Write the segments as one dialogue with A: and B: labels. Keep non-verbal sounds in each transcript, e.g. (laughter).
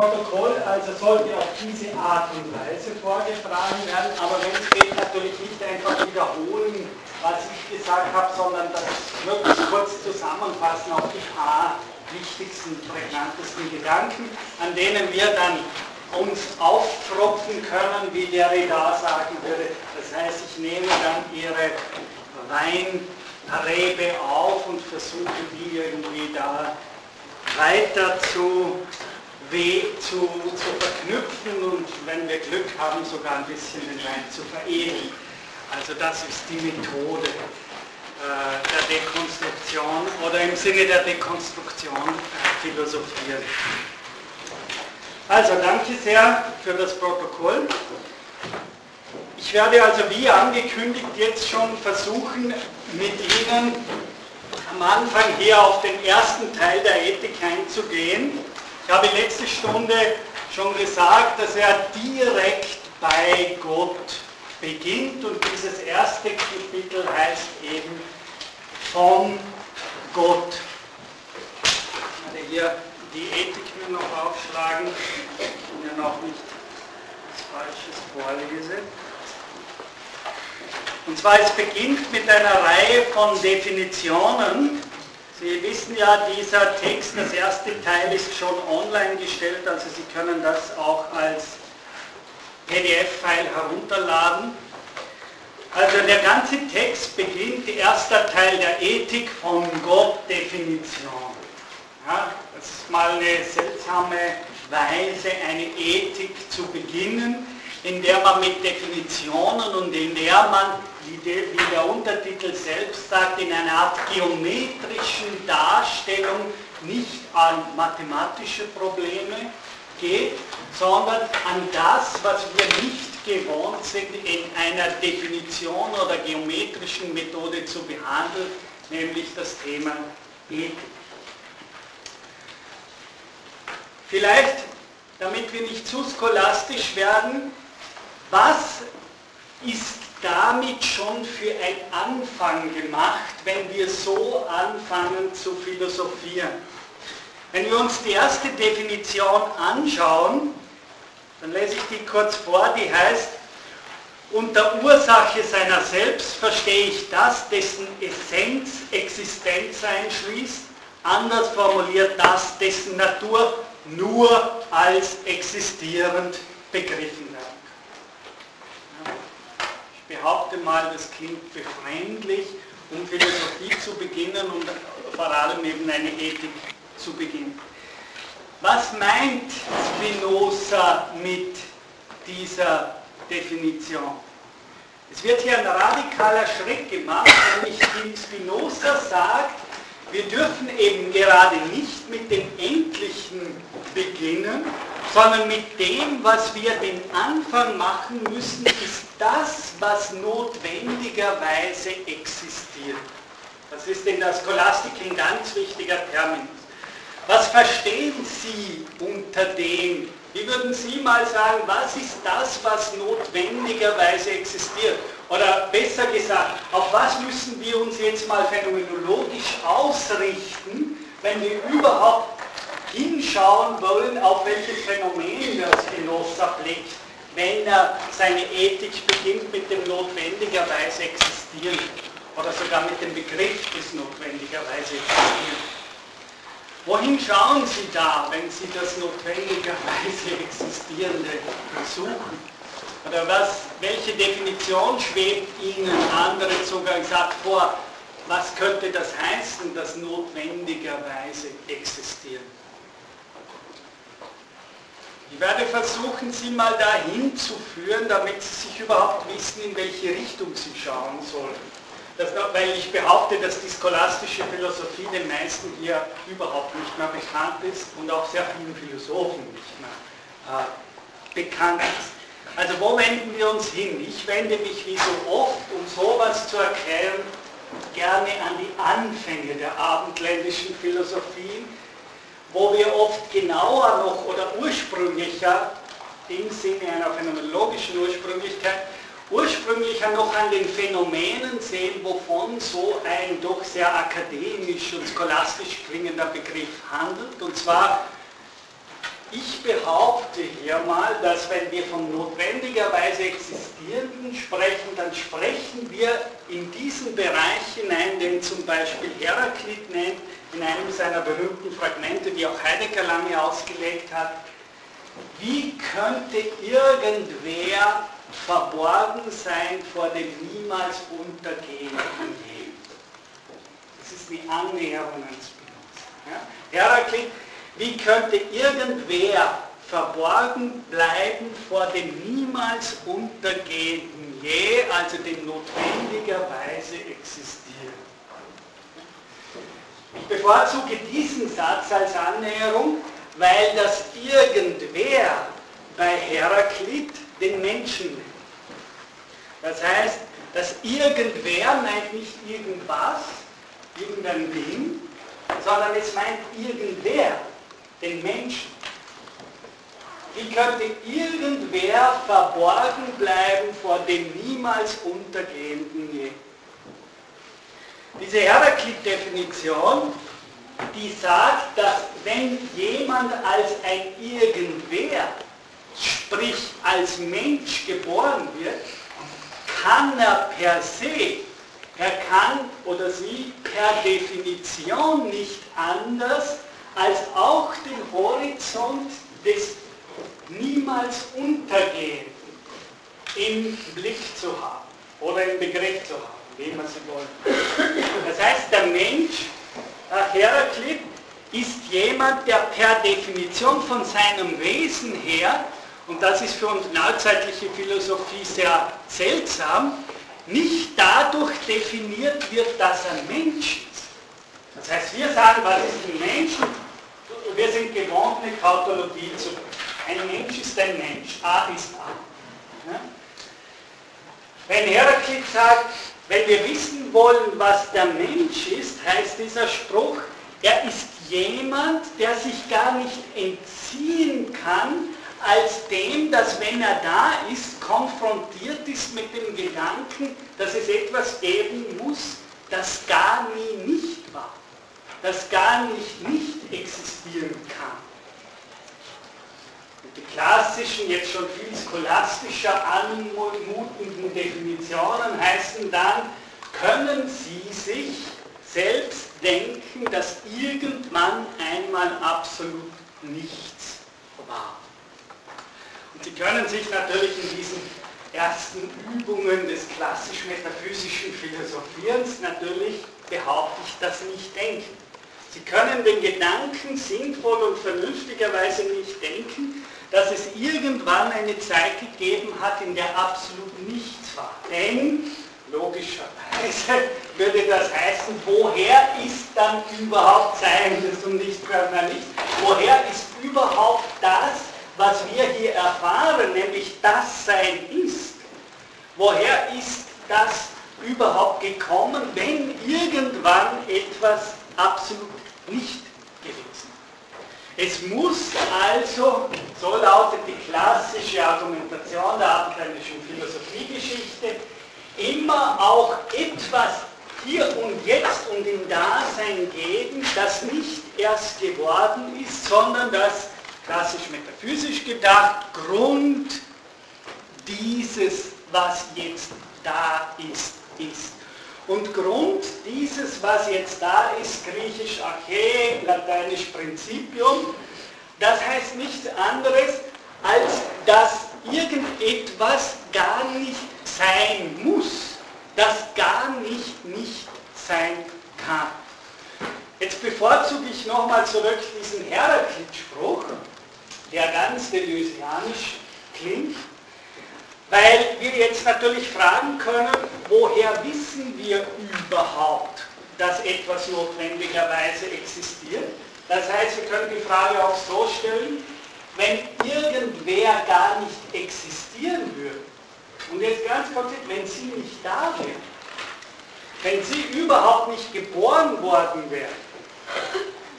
A: Protokoll also sollte auf diese Art und Weise vorgetragen werden, aber wenn es geht, natürlich nicht einfach wiederholen, was ich gesagt habe, sondern das möglichst kurz zusammenfassen auf die paar wichtigsten, prägnantesten Gedanken, an denen wir dann uns auftropfen können, wie der Reda sagen würde. Das heißt, ich nehme dann Ihre Weinrebe auf und versuche die irgendwie da weiter zu weh zu, zu verknüpfen und wenn wir Glück haben, sogar ein bisschen den Wein zu veredeln. Also das ist die Methode äh, der Dekonstruktion oder im Sinne der Dekonstruktion äh, philosophieren. Also danke sehr für das Protokoll. Ich werde also wie angekündigt jetzt schon versuchen, mit Ihnen am Anfang hier auf den ersten Teil der Ethik einzugehen ich habe letzte Stunde schon gesagt, dass er direkt bei Gott beginnt und dieses erste Kapitel heißt eben von Gott. Ich werde hier die Ethik mir noch aufschlagen, ich ja noch nicht Falsches vorlese. Und zwar, es beginnt mit einer Reihe von Definitionen, Sie wissen ja, dieser Text, das erste Teil ist schon online gestellt, also Sie können das auch als PDF-File herunterladen. Also der ganze Text beginnt, erster Teil der Ethik von Gott-Definition. Ja, das ist mal eine seltsame Weise, eine Ethik zu beginnen, in der man mit Definitionen und in der man wie, de, wie der Untertitel selbst sagt, in einer Art geometrischen Darstellung nicht an mathematische Probleme geht, sondern an das, was wir nicht gewohnt sind, in einer Definition oder geometrischen Methode zu behandeln, nämlich das Thema Ethik. Vielleicht, damit wir nicht zu scholastisch werden, was ist damit schon für ein Anfang gemacht, wenn wir so anfangen zu philosophieren. Wenn wir uns die erste Definition anschauen, dann lese ich die kurz vor, die heißt, unter Ursache seiner selbst verstehe ich das, dessen Essenz Existenz einschließt, anders formuliert das, dessen Natur nur als existierend begriffen behaupte mal, das klingt befremdlich, um Philosophie zu beginnen und vor allem eben eine Ethik zu beginnen. Was meint Spinoza mit dieser Definition? Es wird hier ein radikaler Schritt gemacht, nämlich Spinoza sagt, wir dürfen eben gerade nicht mit dem Endlichen beginnen, sondern mit dem, was wir den Anfang machen müssen, ist das, was notwendigerweise existiert. Das ist in der Scholastik ein ganz wichtiger Terminus. Was verstehen Sie unter dem? Wie würden Sie mal sagen, was ist das, was notwendigerweise existiert? Oder besser gesagt, auf was müssen wir uns jetzt mal phänomenologisch ausrichten, wenn wir überhaupt hinschauen wollen, auf welches Phänomen der Spinoza blickt, wenn er seine Ethik beginnt mit dem notwendigerweise existieren oder sogar mit dem Begriff des notwendigerweise existieren. Wohin schauen Sie da, wenn Sie das notwendigerweise Existierende versuchen? Oder was, welche Definition schwebt Ihnen andere sogar gesagt vor? Was könnte das heißen, das notwendigerweise existieren? Ich werde versuchen, Sie mal dahin zu führen, damit Sie sich überhaupt wissen, in welche Richtung Sie schauen sollen. Das, weil ich behaupte, dass die scholastische Philosophie den meisten hier überhaupt nicht mehr bekannt ist und auch sehr vielen Philosophen nicht mehr äh, bekannt ist. Also wo wenden wir uns hin? Ich wende mich wie so oft, um sowas zu erklären, gerne an die Anfänge der abendländischen Philosophien, wo wir oft genauer noch oder ursprünglicher, im Sinne einer phänomenologischen Ursprünglichkeit, ursprünglicher noch an den Phänomenen sehen, wovon so ein doch sehr akademisch und scholastisch klingender Begriff handelt. Und zwar ich behaupte hier mal, dass wenn wir von notwendigerweise Existierenden sprechen, dann sprechen wir in diesen Bereich hinein, den zum Beispiel Heraklit nennt, in einem seiner berühmten Fragmente, die auch Heidegger lange ausgelegt hat. Wie könnte irgendwer verborgen sein vor dem niemals untergehenden Leben? Das ist die Annäherung ans Spinoza. Ja? Heraklit wie könnte irgendwer verborgen bleiben vor dem niemals untergehenden Je, also dem notwendigerweise existieren? Ich bevorzuge diesen Satz als Annäherung, weil das irgendwer bei Heraklit den Menschen nennt. Das heißt, das irgendwer meint nicht irgendwas, irgendein Ding, sondern es meint irgendwer den Menschen. Wie könnte irgendwer verborgen bleiben vor dem niemals untergehenden Je? Diese Heraklit-Definition, die sagt, dass wenn jemand als ein Irgendwer, sprich als Mensch geboren wird, kann er per se, er kann oder sie per Definition nicht anders als auch den Horizont des niemals Untergehenden im Blick zu haben oder im Begriff zu haben, wie man sie wollen. Das heißt, der Mensch, nach Heraklit, ist jemand, der per Definition von seinem Wesen her, und das ist für uns neuzeitliche Philosophie sehr seltsam, nicht dadurch definiert wird, dass er Mensch ist. Das heißt, wir sagen, was ist ein Mensch? Wir sind gewohnt, eine Kautologie zu bringen. Ein Mensch ist ein Mensch, A ist A. Wenn Heraklit sagt, wenn wir wissen wollen, was der Mensch ist, heißt dieser Spruch, er ist jemand, der sich gar nicht entziehen kann, als dem, dass wenn er da ist, konfrontiert ist mit dem Gedanken, dass es etwas geben muss, das gar nie nicht war, das gar nicht nicht existieren kann. Und die klassischen, jetzt schon viel scholastischer anmutenden Definitionen heißen dann, können Sie sich selbst denken, dass irgendwann einmal absolut nichts war. Und Sie können sich natürlich in diesen ersten Übungen des klassisch-metaphysischen Philosophierens natürlich, behaupte ich, das nicht denken. Sie können den Gedanken sinnvoll und vernünftigerweise nicht denken, dass es irgendwann eine Zeit gegeben hat, in der absolut nichts war. Denn logischerweise (laughs) würde das heißen, woher ist dann überhaupt Seiendes und nicht permanent? Woher ist überhaupt das, was wir hier erfahren, nämlich das Sein ist? Woher ist das überhaupt gekommen, wenn irgendwann etwas absolut nicht gewesen. Es muss also, so lautet die klassische Argumentation der abendländischen Philosophiegeschichte, immer auch etwas hier und jetzt und im Dasein geben, das nicht erst geworden ist, sondern das, klassisch metaphysisch gedacht, Grund dieses, was jetzt da ist, ist. Und Grund dieses, was jetzt da ist, griechisch Arche, lateinisch Principium, das heißt nichts anderes, als dass irgendetwas gar nicht sein muss, das gar nicht nicht sein kann. Jetzt bevorzuge ich nochmal zurück diesen Heraklit-Spruch, der ganz deleuzianisch klingt. Weil wir jetzt natürlich fragen können, woher wissen wir überhaupt, dass etwas notwendigerweise existiert? Das heißt, wir können die Frage auch so stellen, wenn irgendwer gar nicht existieren würde, und jetzt ganz konkret, wenn sie nicht da wäre, wenn sie überhaupt nicht geboren worden wäre,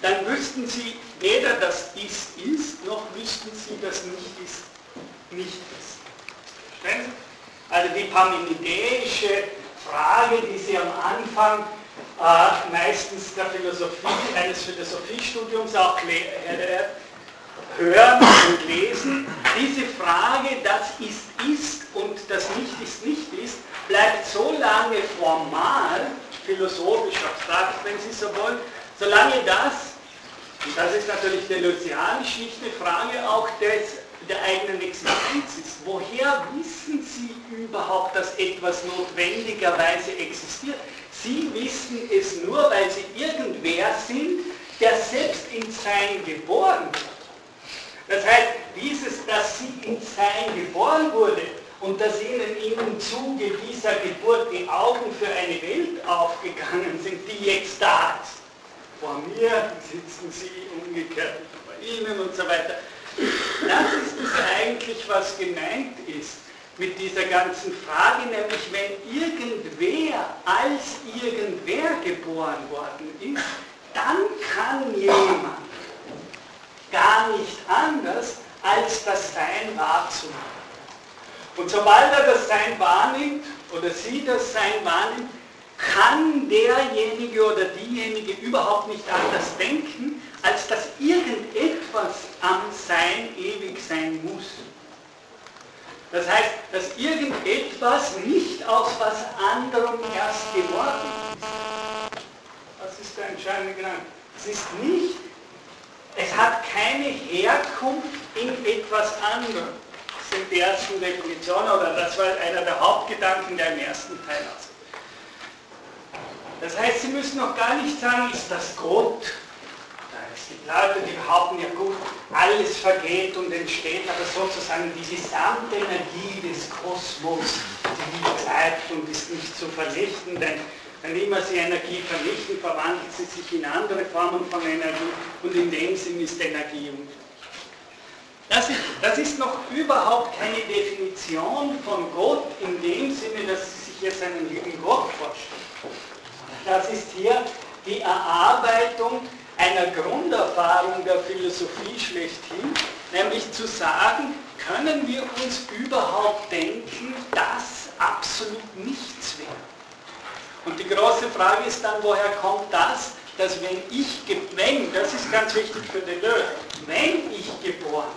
A: dann wüssten sie weder das Ist ist, noch wüssten sie das Nicht ist, nicht ist. Also die parmenidäische Frage, die Sie am Anfang äh, meistens der Philosophie, eines Philosophiestudiums auch hören und lesen, diese Frage, das ist ist und das nicht ist nicht ist, bleibt so lange formal, philosophisch abstrakt, wenn Sie so wollen, solange das, und das ist natürlich deleuzianisch nicht eine Frage auch des, der eigenen Existenz ist. Woher wissen Sie überhaupt, dass etwas notwendigerweise existiert? Sie wissen es nur, weil Sie irgendwer sind, der selbst in Sein geboren wird. Das heißt, dieses, dass Sie in Sein geboren wurde und dass Ihnen im Zuge dieser Geburt die Augen für eine Welt aufgegangen sind, die jetzt da ist. Vor mir sitzen Sie umgekehrt bei Ihnen und so weiter. Das ist es eigentlich, was gemeint ist mit dieser ganzen Frage, nämlich wenn irgendwer als irgendwer geboren worden ist, dann kann jemand gar nicht anders, als das Sein wahrzunehmen. Und sobald er das Sein wahrnimmt oder sie das Sein wahrnimmt, kann derjenige oder diejenige überhaupt nicht anders denken, als dass irgendetwas am Sein ewig sein muss. Das heißt, dass irgendetwas nicht aus was anderem erst geworden ist. Das ist der entscheidende Gedanke. Es ist nicht, es hat keine Herkunft in etwas anderem sind die ersten Definitionen, oder das war einer der Hauptgedanken, der im ersten Teil aus. Das heißt, Sie müssen noch gar nicht sagen, ist das Gott? Leute, die behaupten, ja gut, alles vergeht und entsteht, aber sozusagen die gesamte Energie des Kosmos, die bleibt und ist nicht zu vernichten, denn wenn immer Sie Energie vernichten, verwandelt sie sich in andere Formen von Energie und in dem Sinn ist Energie unvernichtbar. Das ist, das ist noch überhaupt keine Definition von Gott in dem Sinne, dass Sie sich jetzt einen lieben Gott vorstellen. Das ist hier die Erarbeitung einer Grunderfahrung der Philosophie schlechthin, nämlich zu sagen, können wir uns überhaupt denken, dass absolut nichts wäre. Und die große Frage ist dann, woher kommt das, dass wenn ich, wenn, das ist ganz wichtig für Deleuze, wenn ich geboren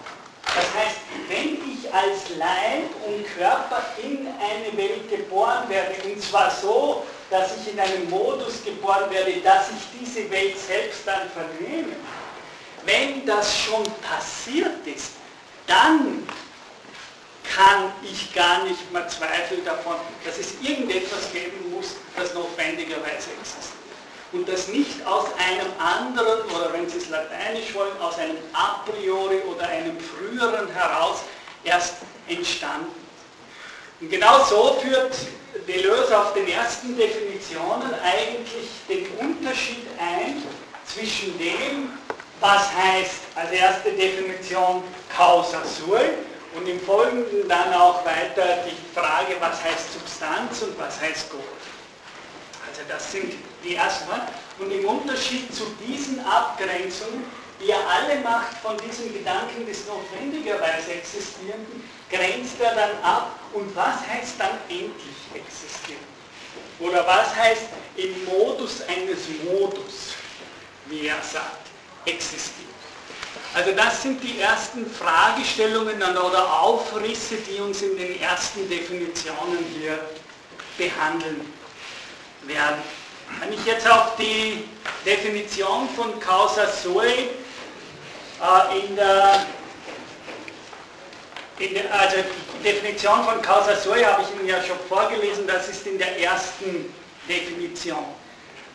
A: das heißt, wenn ich als Leib und Körper in eine Welt geboren werde, und zwar so, dass ich in einem Modus geboren werde, dass ich diese Welt selbst dann vernehme, wenn das schon passiert ist, dann kann ich gar nicht mehr zweifeln davon, dass es irgendetwas geben muss, das notwendigerweise existiert und das nicht aus einem anderen, oder wenn Sie es lateinisch wollen, aus einem a priori oder einem früheren heraus erst entstanden. Und genau so führt Deleuze auf den ersten Definitionen eigentlich den Unterschied ein zwischen dem, was heißt als erste Definition causa sui und im Folgenden dann auch weiter die Frage, was heißt Substanz und was heißt Gott. Also das sind die erstmal. Und im Unterschied zu diesen Abgrenzungen, die er alle macht von diesem Gedanken des notwendigerweise Existierenden, grenzt er dann ab. Und was heißt dann endlich existieren? Oder was heißt im Modus eines Modus, wie er sagt, existieren? Also das sind die ersten Fragestellungen oder Aufrisse, die uns in den ersten Definitionen hier behandeln werden. Wenn ich jetzt auf die Definition von Causa Sui äh, in der, in also die Definition von Causa Sui habe ich Ihnen ja schon vorgelesen, das ist in der ersten Definition.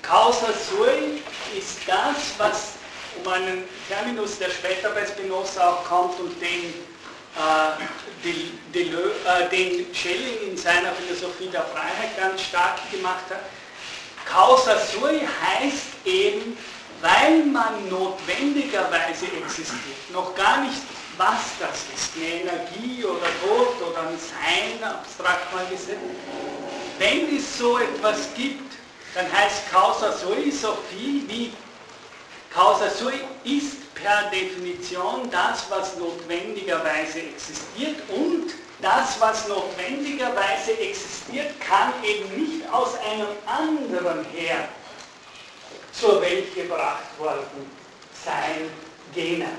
A: Causa Sui ist das, was um einen Terminus, der später bei Spinoza auch kommt und den, äh, äh, den Schelling in seiner Philosophie der Freiheit ganz stark gemacht hat, Causa sui heißt eben, weil man notwendigerweise existiert, noch gar nicht was das ist, eine Energie oder Gott oder ein Sein, abstrakt mal gesehen. Wenn es so etwas gibt, dann heißt Causa sui so viel wie Causa sui ist per Definition das, was notwendigerweise existiert und das, was notwendigerweise existiert, kann eben nicht aus einem anderen her zur Welt gebracht worden sein, gene.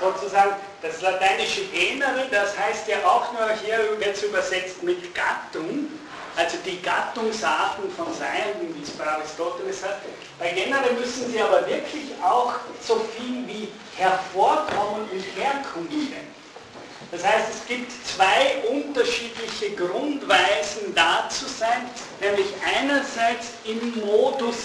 A: Sozusagen das lateinische Genere, das heißt ja auch nur hier jetzt übersetzt mit Gattung, also die Gattungsarten von Seienden, wie es bei Aristoteles heißt. Bei Genere müssen sie aber wirklich auch so viel wie hervorkommen und Herkunft nennen. Das heißt, es gibt zwei unterschiedliche Grundweisen da zu sein, nämlich einerseits im Modus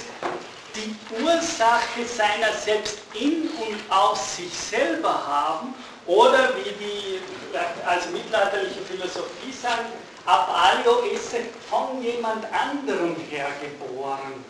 A: die Ursache seiner selbst in und aus sich selber haben oder wie die also mittelalterliche Philosophie sagen, ab alio esse von jemand anderem hergeboren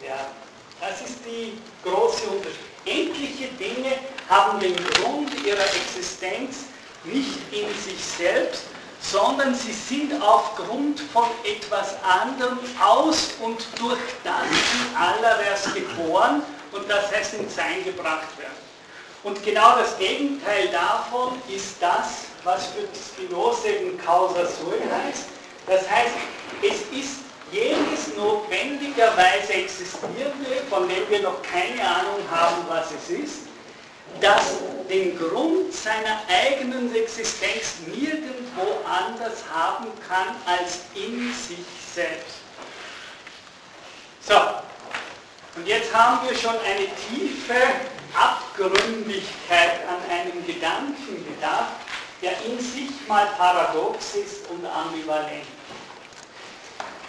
A: werden. Das ist die große Unterschied. Endliche Dinge haben den Grund ihrer Existenz nicht in sich selbst, sondern sie sind aufgrund von etwas anderem aus und durch das in allererst geboren und das heißt ins Sein gebracht werden. Und genau das Gegenteil davon ist das, was für Spinoza eben Causa Sui heißt. Das heißt, es ist jenes notwendigerweise existierende, von dem wir noch keine Ahnung haben, was es ist, das den Grund seiner eigenen Existenz nirgendwo anders haben kann als in sich selbst. So, und jetzt haben wir schon eine tiefe Abgründigkeit an einem Gedanken gedacht, der in sich mal paradox ist und ambivalent.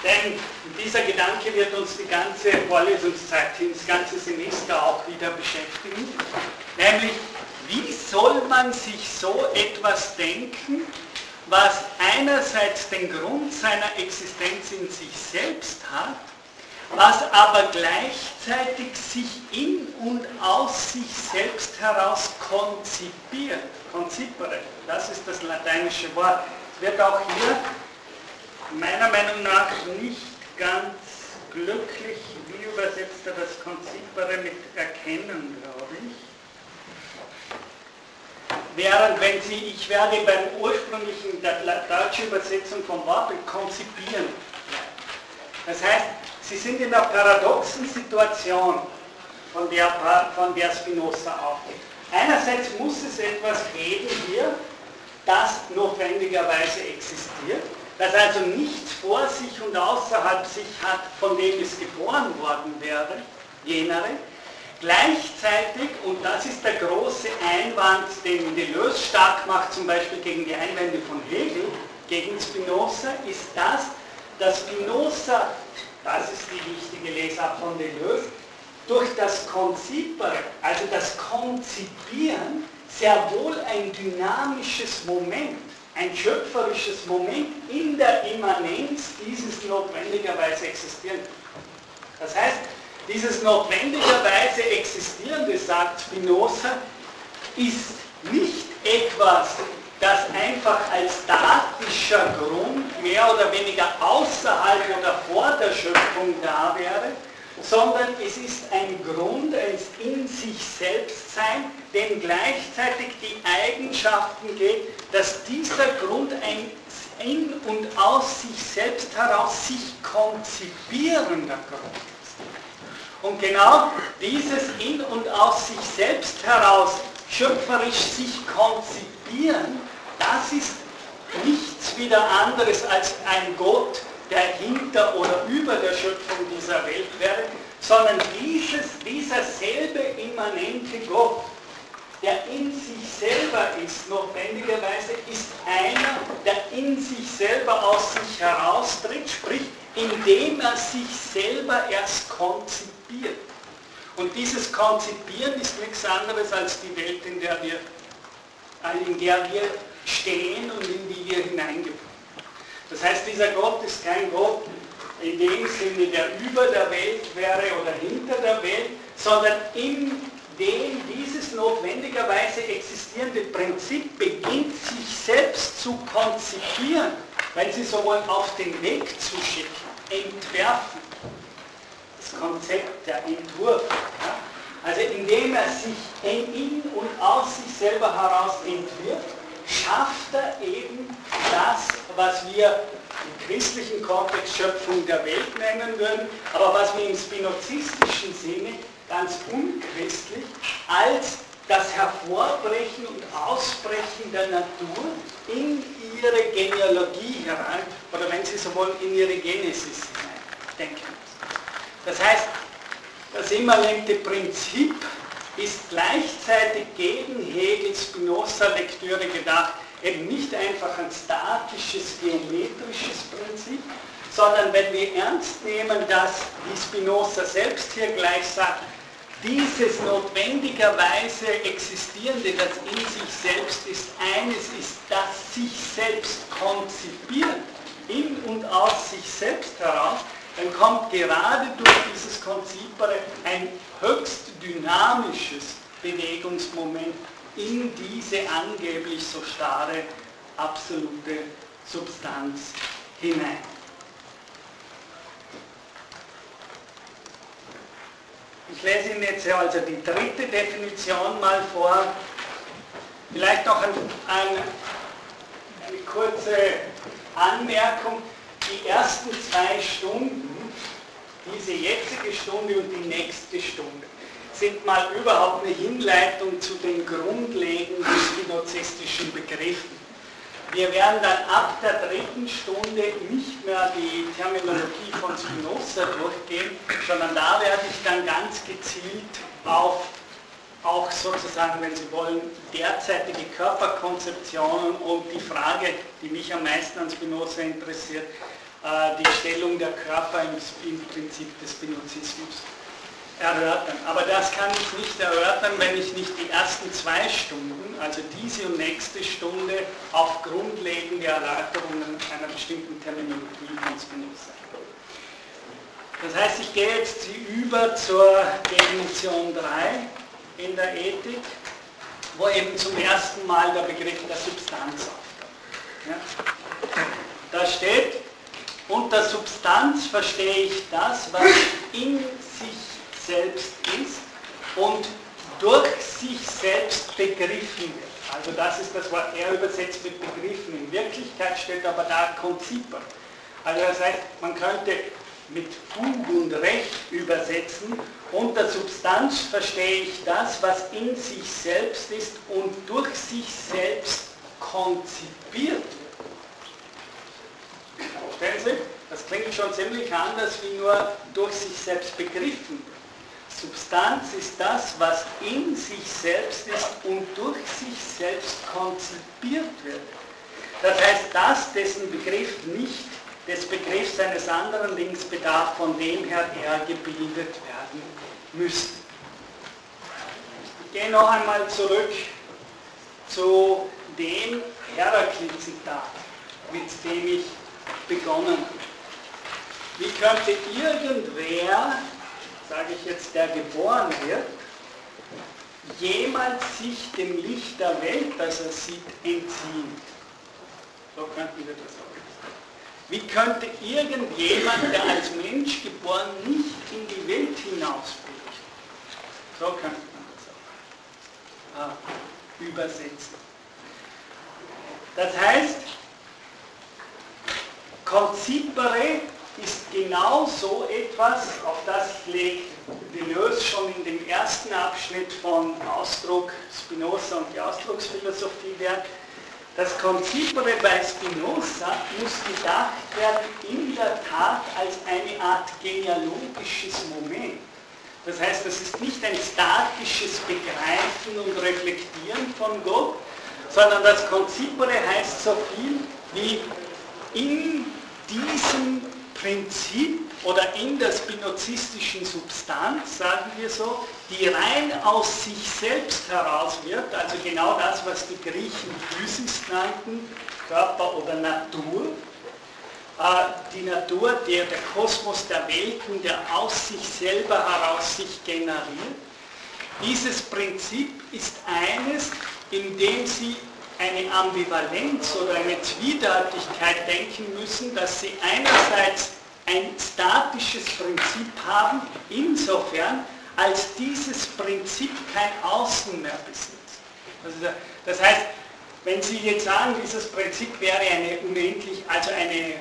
A: Denn dieser Gedanke wird uns die ganze Vorlesungszeit, das ganze Semester auch wieder beschäftigen. Nämlich, wie soll man sich so etwas denken, was einerseits den Grund seiner Existenz in sich selbst hat, was aber gleichzeitig sich in und aus sich selbst heraus konzipiert. Konzipere, das ist das lateinische Wort. Es wird auch hier meiner Meinung nach nicht ganz glücklich, wie übersetzt er das Konzipere mit erkennen, glaube ich. Während wenn Sie, ich werde beim ursprünglichen, der deutschen Übersetzung vom Wort konzipieren. Das heißt, Sie sind in einer paradoxen Situation, von der, von der Spinoza aufgeht. Einerseits muss es etwas geben hier, das notwendigerweise existiert, das also nichts vor sich und außerhalb sich hat, von dem es geboren worden wäre, jenere, Gleichzeitig, und das ist der große Einwand, den Deleuze stark macht, zum Beispiel gegen die Einwände von Hegel, gegen Spinoza, ist das, dass Spinoza, das ist die wichtige Lesart von Deleuze, durch das Konzipere, also das Konzipieren, sehr wohl ein dynamisches Moment, ein schöpferisches Moment in der Immanenz dieses notwendigerweise existieren. Das heißt, dieses notwendigerweise Existierende, sagt Spinoza, ist nicht etwas, das einfach als statischer Grund mehr oder weniger außerhalb oder vor der Schöpfung da wäre, sondern es ist ein Grund, ein in sich selbst sein, dem gleichzeitig die Eigenschaften geht, dass dieser Grund ein in und aus sich selbst heraus sich konzipierender Grund und genau dieses in und aus sich selbst heraus schöpferisch sich konzipieren, das ist nichts wieder anderes als ein Gott, der hinter oder über der Schöpfung dieser Welt wäre, sondern dieses, dieser selbe immanente Gott, der in sich selber ist, notwendigerweise, ist einer, der in sich selber aus sich heraustritt, sprich, indem er sich selber erst konzipiert. Und dieses Konzipieren ist nichts anderes als die Welt, in der wir, in der wir stehen und in die wir hineingeboren. Das heißt, dieser Gott ist kein Gott in dem Sinne, der über der Welt wäre oder hinter der Welt, sondern in dem dieses notwendigerweise existierende Prinzip beginnt, sich selbst zu konzipieren, wenn Sie so wollen, auf den Weg zu schicken, entwerfen das Konzept, der Entwurf. Ja? Also indem er sich in und aus sich selber heraus entwirft, schafft er eben das, was wir im christlichen Kontext Schöpfung der Welt nennen würden, aber was wir im spinozistischen Sinne ganz unchristlich als das Hervorbrechen und Ausbrechen der Natur in ihre Genealogie herein, oder wenn Sie so wollen, in ihre Genesis hinein denken. Das heißt, das immanente Prinzip ist gleichzeitig gegen Hegels Spinoza-Lektüre gedacht, eben nicht einfach ein statisches, geometrisches Prinzip, sondern wenn wir ernst nehmen, dass, wie Spinoza selbst hier gleich sagt, dieses notwendigerweise Existierende, das in sich selbst ist, eines ist, das sich selbst konzipiert, in und aus sich selbst heraus, dann kommt gerade durch dieses Konzipere ein höchst dynamisches Bewegungsmoment in diese angeblich so starre absolute Substanz hinein. Ich lese Ihnen jetzt also die dritte Definition mal vor. Vielleicht noch ein, ein, eine kurze Anmerkung. Die ersten zwei Stunden, diese jetzige Stunde und die nächste Stunde, sind mal überhaupt eine Hinleitung zu den grundlegenden spinozistischen Begriffen. Wir werden dann ab der dritten Stunde nicht mehr die Terminologie von Spinoza durchgehen, sondern da werde ich dann ganz gezielt auf auch sozusagen, wenn Sie wollen, derzeitige Körperkonzeptionen und die Frage, die mich am meisten an Spinoza interessiert, äh, die Stellung der Körper im, Prinzip des Spinozismus erörtern. Aber das kann ich nicht erörtern, wenn ich nicht die ersten zwei Stunden, also diese und nächste Stunde, auf grundlegende Erläuterungen einer bestimmten Terminologie Spinoza. Das heißt, ich gehe jetzt über zur Definition 3 in der Ethik, wo eben zum ersten Mal der Begriff der Substanz auftaucht. Ja? Da steht, unter Substanz verstehe ich das, was in selbst ist und durch sich selbst begriffen wird. Also das ist das Wort, er übersetzt mit Begriffen. In Wirklichkeit steht aber da Konziper. Also das heißt, man könnte mit Fug und Recht übersetzen. Unter Substanz verstehe ich das, was in sich selbst ist und durch sich selbst konzipiert wird. Verstehen Sie? Das klingt schon ziemlich anders wie nur durch sich selbst begriffen. Substanz ist das, was in sich selbst ist und durch sich selbst konzipiert wird. Das heißt, das, dessen Begriff nicht des Begriffs eines anderen Links bedarf, von dem her er gebildet werden müsste. Ich gehe noch einmal zurück zu dem Heraklit-Zitat, mit dem ich begonnen habe. Wie könnte irgendwer sage ich jetzt, der geboren wird, jemals sich dem Licht der Welt, das er sieht, entziehen. So könnten wir das auch. Wie könnte irgendjemand, der als Mensch geboren, nicht in die Welt hinausblicken? So könnte man das auch ah, übersetzen. Das heißt, Konzipere ist genau so etwas, auf das legt Deleuze schon in dem ersten Abschnitt von Ausdruck Spinoza und die Ausdrucksphilosophie Wert. Das Konzipere bei Spinoza muss gedacht werden in der Tat als eine Art genealogisches Moment. Das heißt, das ist nicht ein statisches Begreifen und Reflektieren von Gott, sondern das Konzipere heißt so viel wie in diesem Prinzip oder in der spinozistischen Substanz, sagen wir so, die rein aus sich selbst heraus wird, also genau das, was die Griechen Physis nannten, Körper oder Natur, äh, die Natur, der, der Kosmos der Welten, der aus sich selber heraus sich generiert. Dieses Prinzip ist eines, in dem Sie eine Ambivalenz oder eine Zwiedeutigkeit denken müssen, dass sie einerseits ein statisches Prinzip haben, insofern als dieses Prinzip kein Außen mehr besitzt. Also das heißt, wenn Sie jetzt sagen, dieses Prinzip wäre eine unendlich, also eine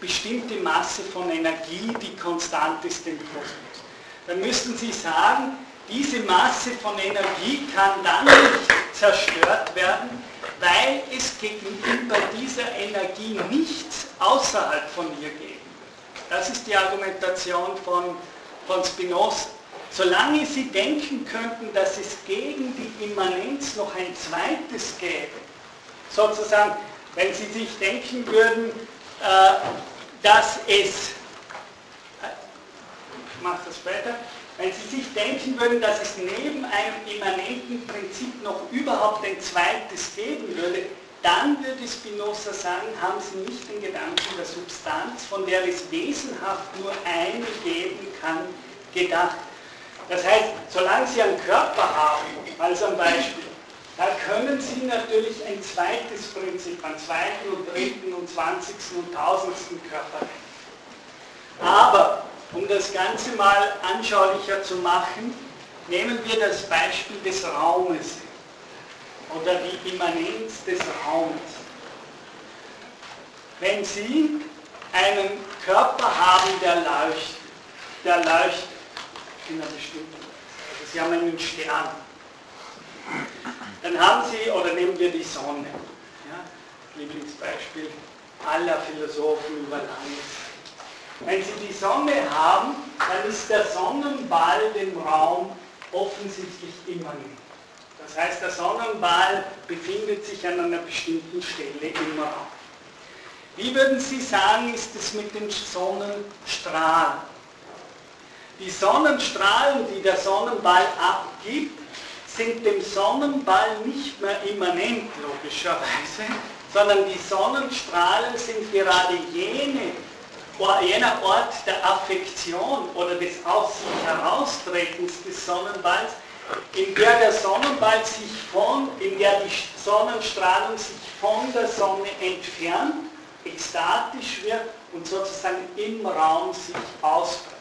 A: bestimmte Masse von Energie, die konstant ist im Kosmos, dann müssten Sie sagen, diese Masse von Energie kann dann nicht zerstört werden, weil es gegenüber dieser Energie nichts außerhalb von ihr geben. Das ist die Argumentation von, von Spinoza. Solange Sie denken könnten, dass es gegen die Immanenz noch ein zweites gäbe, sozusagen, wenn Sie sich denken würden, äh, dass es, ich mache das später, wenn Sie sich denken würden, dass es neben einem immanenten Prinzip noch überhaupt ein zweites geben würde, dann würde Spinoza sagen, haben Sie nicht den Gedanken der Substanz, von der es wesenhaft nur eine geben kann, gedacht. Das heißt, solange Sie einen Körper haben, als ein Beispiel, da können Sie natürlich ein zweites Prinzip, einen zweiten und dritten und zwanzigsten und tausendsten Körper Aber um das Ganze mal anschaulicher zu machen, nehmen wir das Beispiel des Raumes oder die Immanenz des Raumes. Wenn Sie einen Körper haben, der leuchtet, der leuchtet in einer bestimmten Weise, also Sie haben einen Stern, dann haben Sie, oder nehmen wir die Sonne, ja, Lieblingsbeispiel aller Philosophen über lange wenn Sie die Sonne haben, dann ist der Sonnenball dem Raum offensichtlich immanent. Das heißt, der Sonnenball befindet sich an einer bestimmten Stelle im Raum. Wie würden Sie sagen, ist es mit den Sonnenstrahlen? Die Sonnenstrahlen, die der Sonnenball abgibt, sind dem Sonnenball nicht mehr immanent, logischerweise, sondern die Sonnenstrahlen sind gerade jene jener Ort der Affektion oder des aus sich heraustretens des Sonnenballs, in der der Sonnenball sich von, in der die Sonnenstrahlung sich von der Sonne entfernt, ekstatisch wird und sozusagen im Raum sich ausbreitet.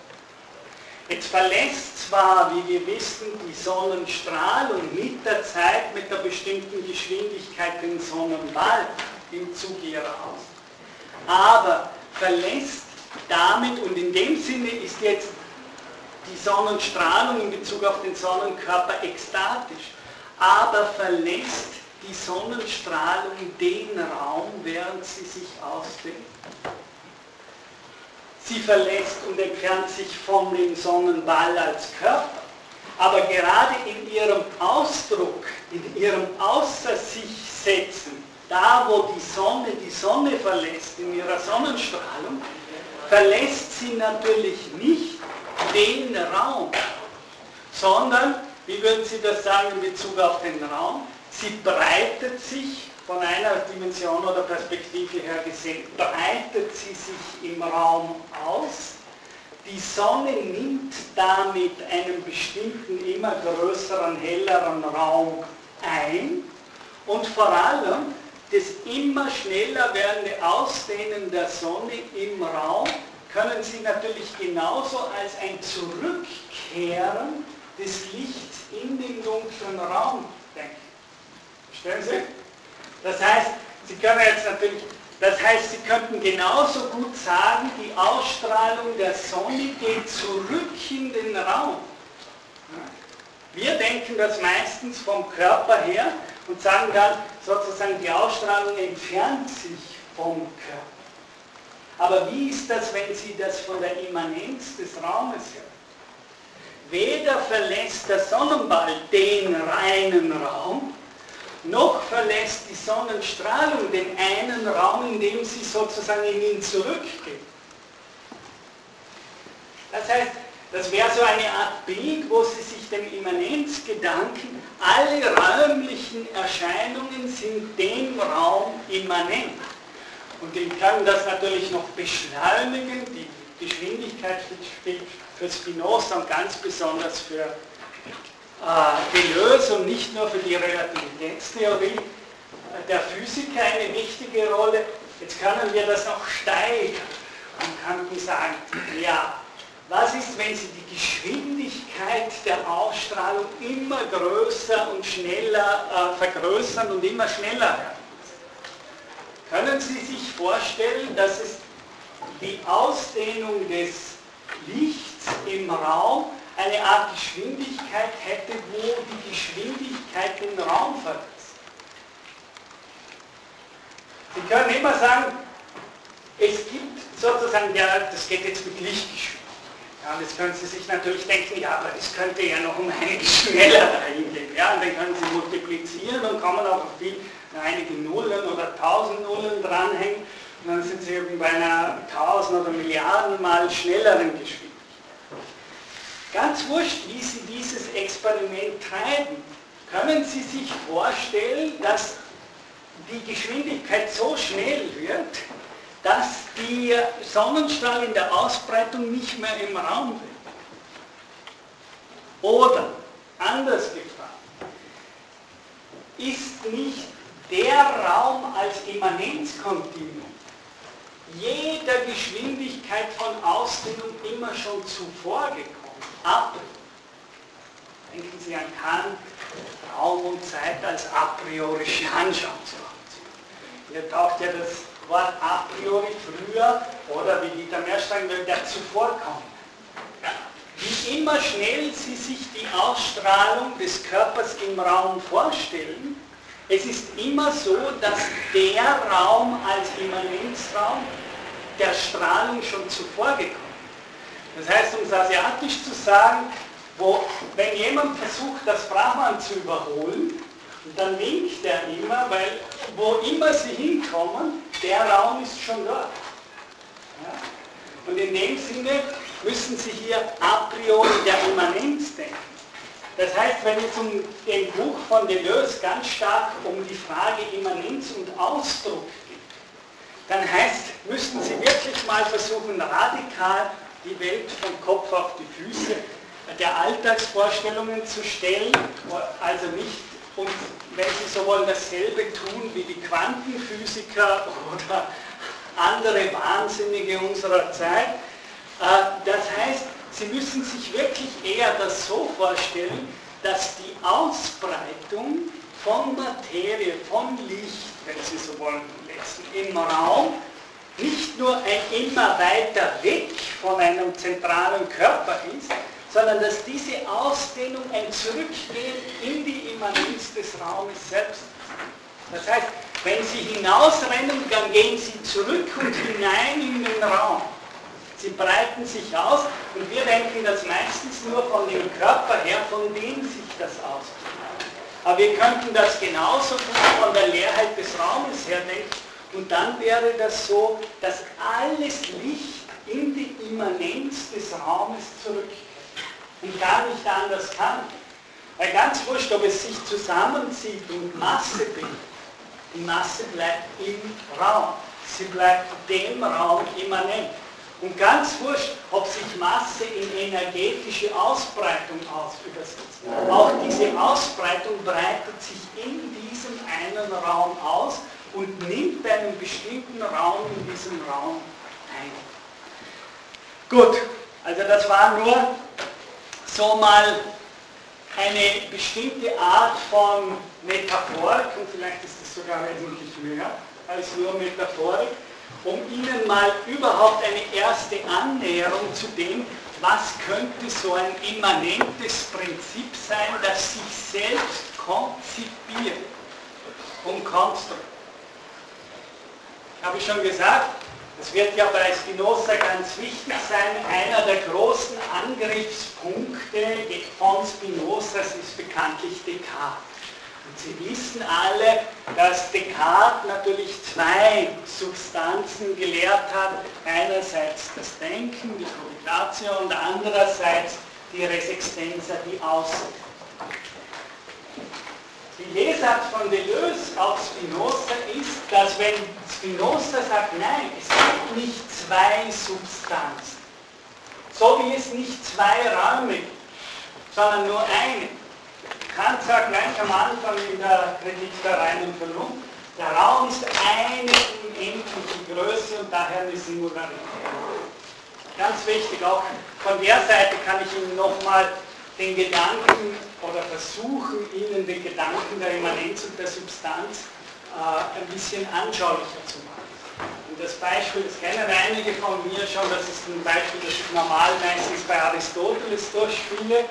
A: Jetzt verlässt zwar, wie wir wissen, die Sonnenstrahlung mit der Zeit, mit der bestimmten Geschwindigkeit den Sonnenball im Zuge ihrer Aus. Aber verlässt damit und in dem Sinne ist jetzt die Sonnenstrahlung in Bezug auf den Sonnenkörper ekstatisch, aber verlässt die Sonnenstrahlung den Raum, während sie sich ausdehnt. Sie verlässt und entfernt sich von dem Sonnenball als Körper, aber gerade in ihrem Ausdruck, in ihrem Außer sich setzen, da wo die Sonne die Sonne verlässt, in ihrer Sonnenstrahlung, verlässt sie natürlich nicht den Raum, sondern, wie würden Sie das sagen in Bezug auf den Raum, sie breitet sich von einer Dimension oder Perspektive her gesehen, breitet sie sich im Raum aus. Die Sonne nimmt damit einen bestimmten, immer größeren, helleren Raum ein und vor allem das immer schneller werdende Ausdehnen der Sonne im Raum können Sie natürlich genauso als ein Zurückkehren des Lichts in den dunklen Raum denken. Verstehen Sie? Das heißt, Sie können jetzt natürlich, das heißt, Sie könnten genauso gut sagen, die Ausstrahlung der Sonne geht zurück in den Raum. Wir denken das meistens vom Körper her und sagen dann sozusagen, die Ausstrahlung entfernt sich vom Körper. Aber wie ist das, wenn Sie das von der Immanenz des Raumes hören? Weder verlässt der Sonnenball den reinen Raum, noch verlässt die Sonnenstrahlung den einen Raum, in dem sie sozusagen in ihn zurückgeht. Das heißt, das wäre so eine Art Bild, wo Sie sich den Immanenzgedanken, alle räumlichen Erscheinungen sind dem Raum immanent. Und die können das natürlich noch beschleunigen. Die Geschwindigkeit spielt für Spinoza und ganz besonders für äh, Deleuze und nicht nur für die Relativitätstheorie der Physiker eine wichtige Rolle. Jetzt können wir das noch steigern und könnten sagen, ja, was ist, wenn Sie die Geschwindigkeit der Ausstrahlung immer größer und schneller äh, vergrößern und immer schneller werden? Können Sie sich vorstellen, dass es die Ausdehnung des Lichts im Raum eine Art Geschwindigkeit hätte, wo die Geschwindigkeit den Raum verlässt. Sie können immer sagen, es gibt sozusagen, ja, das geht jetzt mit Lichtgeschwindigkeit. Ja, und jetzt können Sie sich natürlich denken, ja, aber das könnte ja noch um einiges schneller dahin gehen. Ja, und dann können Sie multiplizieren und kommen auch auf viel, einige Nullen oder tausend Nullen dranhängen. Und dann sind Sie bei einer tausend oder Milliarden mal schnelleren Geschwindigkeit. Ganz wurscht, wie Sie dieses Experiment treiben, können Sie sich vorstellen, dass die Geschwindigkeit so schnell wird, dass der Sonnenstrahl in der Ausbreitung nicht mehr im Raum wird. Oder, anders gefragt, ist nicht der Raum als Immanenzkontinuum jeder Geschwindigkeit von Ausdehnung immer schon zuvor gekommen? Ab. Denken Sie an Kant, Raum und Zeit als a priorische Anschauungsfunktion. Hier taucht ja das Wort a priori früher oder wie Dieter Meerstein will, der zuvorkommt. Wie immer schnell Sie sich die Ausstrahlung des Körpers im Raum vorstellen, es ist immer so, dass der Raum als Immanenzraum der Strahlung schon zuvorgekommen ist. Das heißt, um es asiatisch zu sagen, wo, wenn jemand versucht, das Brahman zu überholen, dann winkt er immer, weil wo immer sie hinkommen, der Raum ist schon dort. Ja? Und in dem Sinne müssen Sie hier a priori der Immanenz denken. Das heißt, wenn es um den Buch von Deleuze ganz stark um die Frage Immanenz und Ausdruck geht, dann heißt, müssten Sie wirklich mal versuchen, radikal die Welt vom Kopf auf die Füße der Alltagsvorstellungen zu stellen, also nicht und wenn Sie so wollen, dasselbe tun wie die Quantenphysiker oder andere Wahnsinnige unserer Zeit. Äh, das heißt, Sie müssen sich wirklich eher das so vorstellen, dass die Ausbreitung von Materie, von Licht, wenn Sie so wollen, im Raum nicht nur ein immer weiter weg von einem zentralen Körper ist, sondern dass diese Ausdehnung ein Zurückgehen in die Immanenz des Raumes selbst ist. Das heißt, wenn Sie hinausrennen, dann gehen Sie zurück und hinein in den Raum. Sie breiten sich aus und wir denken das meistens nur von dem Körper her, von dem sich das ausbreitet. Aber wir könnten das genauso gut von der Leerheit des Raumes her denken und dann wäre das so, dass alles Licht in die Immanenz des Raumes zurückkehrt und gar nicht anders kann. Weil ganz wurscht, ob es sich zusammenzieht und Masse bildet, die Masse bleibt im Raum. Sie bleibt dem Raum immanent. Und ganz wurscht, ob sich Masse in energetische Ausbreitung aus übersetzt. Auch diese Ausbreitung breitet sich in diesem einen Raum aus und nimmt einen bestimmten Raum in diesem Raum ein. Gut, also das war nur so mal eine bestimmte Art von Metaphorik, und vielleicht ist es sogar wesentlich mehr als nur Metaphorik, um Ihnen mal überhaupt eine erste Annäherung zu dem, was könnte so ein immanentes Prinzip sein, das sich selbst konzipiert und konstruiert. Habe ich schon gesagt, es wird ja bei Spinoza ganz wichtig sein, einer der großen Angriffspunkte von Spinozas ist bekanntlich Descartes. Und Sie wissen alle, dass Descartes natürlich zwei Substanzen gelehrt hat. Einerseits das Denken, die Provocation und andererseits die Resistenza, die Aussicht. Die Lesart von Deleuze auf Spinoza ist, dass wenn Spinoza sagt, nein, es gibt nicht zwei Substanzen, so wie es nicht zwei Räume gibt, sondern nur eine. Kant sagt gleich am Anfang in der Kritik der reinen Vernunft, der Raum ist eine unendliche Größe und daher eine Singularität. Ganz wichtig, auch von der Seite kann ich Ihnen nochmal den Gedanken oder versuchen, Ihnen den Gedanken der Immanenz und der Substanz äh, ein bisschen anschaulicher zu machen. Und das Beispiel, das kennen einige von mir schon, das ist ein Beispiel, das ich normal meistens bei Aristoteles durchspiele.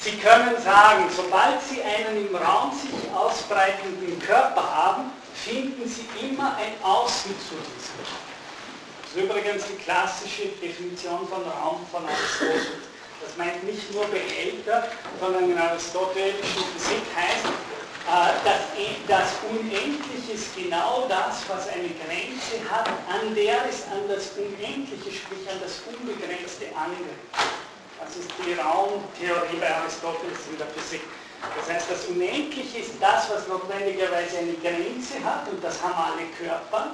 A: Sie können sagen, sobald Sie einen im Raum sich ausbreitenden Körper haben, finden Sie immer ein Außen zu diesem. Das ist übrigens die klassische Definition von Raum von Aristoteles. Das meint nicht nur Behälter, sondern in aristotelischen Physik heißt, äh, das, das Unendliche ist genau das, was eine Grenze hat, an der es an das Unendliche, sprich an das Unbegrenzte angrenzt. Das ist die Raumtheorie bei Aristoteles in der Physik. Das heißt, das Unendliche ist das, was notwendigerweise eine Grenze hat und das haben alle Körper.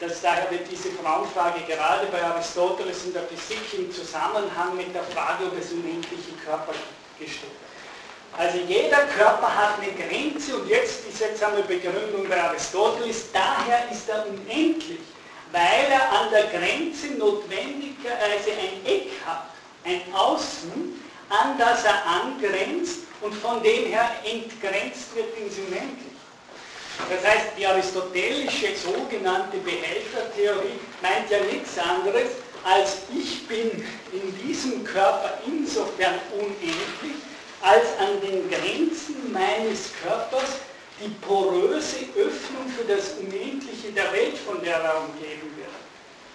A: Äh, das, daher wird diese Frauenfrage gerade bei Aristoteles in der Physik im Zusammenhang mit der Frage um das unendliche Körper gestellt. Also jeder Körper hat eine Grenze und jetzt die seltsame Begründung bei Aristoteles, daher ist er unendlich weil er an der Grenze notwendigerweise ein Eck hat, ein Außen, an das er angrenzt und von dem her entgrenzt wird ins Unendliche. Das heißt, die aristotelische sogenannte Behältertheorie meint ja nichts anderes, als ich bin in diesem Körper insofern unendlich, als an den Grenzen meines Körpers die poröse Öffnung für das Unendliche der Welt, von der er umgeben wird.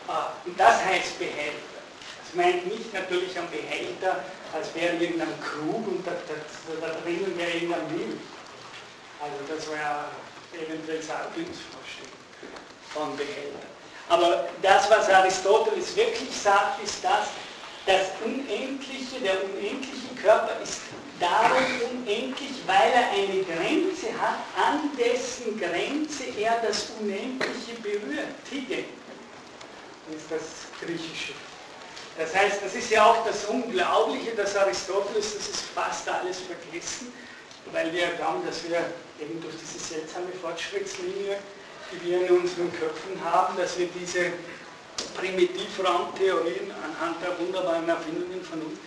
A: Ah, und das heißt Behälter. Das meint nicht natürlich ein Behälter, als wäre irgendein Krug und da, da, da drinnen wäre irgendein Milch. Also das wäre eventuell Vorstellung von Behälter. Aber das, was Aristoteles wirklich sagt, ist das, das Unendliche, der unendliche Körper ist darum unendlich, weil er eine Grenze hat, an dessen Grenze er das Unendliche berührt. Tige ist das Griechische. Das heißt, das ist ja auch das Unglaubliche, dass Aristoteles, das ist fast alles vergessen, weil wir glauben, dass wir eben durch diese seltsame Fortschrittslinie, die wir in unseren Köpfen haben, dass wir diese Primitivraumtheorien anhand der wunderbaren Erfindungen von uns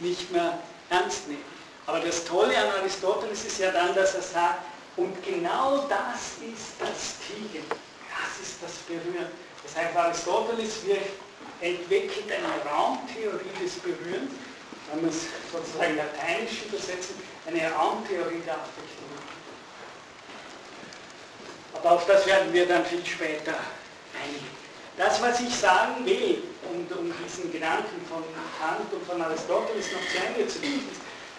A: nicht mehr ernst nehmen. Aber das Tolle an Aristoteles ist ja dann, dass er sagt, und genau das ist das Tigen, das ist das Berühren. Das heißt, Aristoteles entwickelt eine Raumtheorie des Berührens, wenn man es sozusagen lateinisch übersetzen, eine Raumtheorie der Affektion. Aber auf das werden wir dann viel später eingehen. Das, was ich sagen will, um, um diesen Gedanken von Kant und von Aristoteles noch zu Ende zu bringen,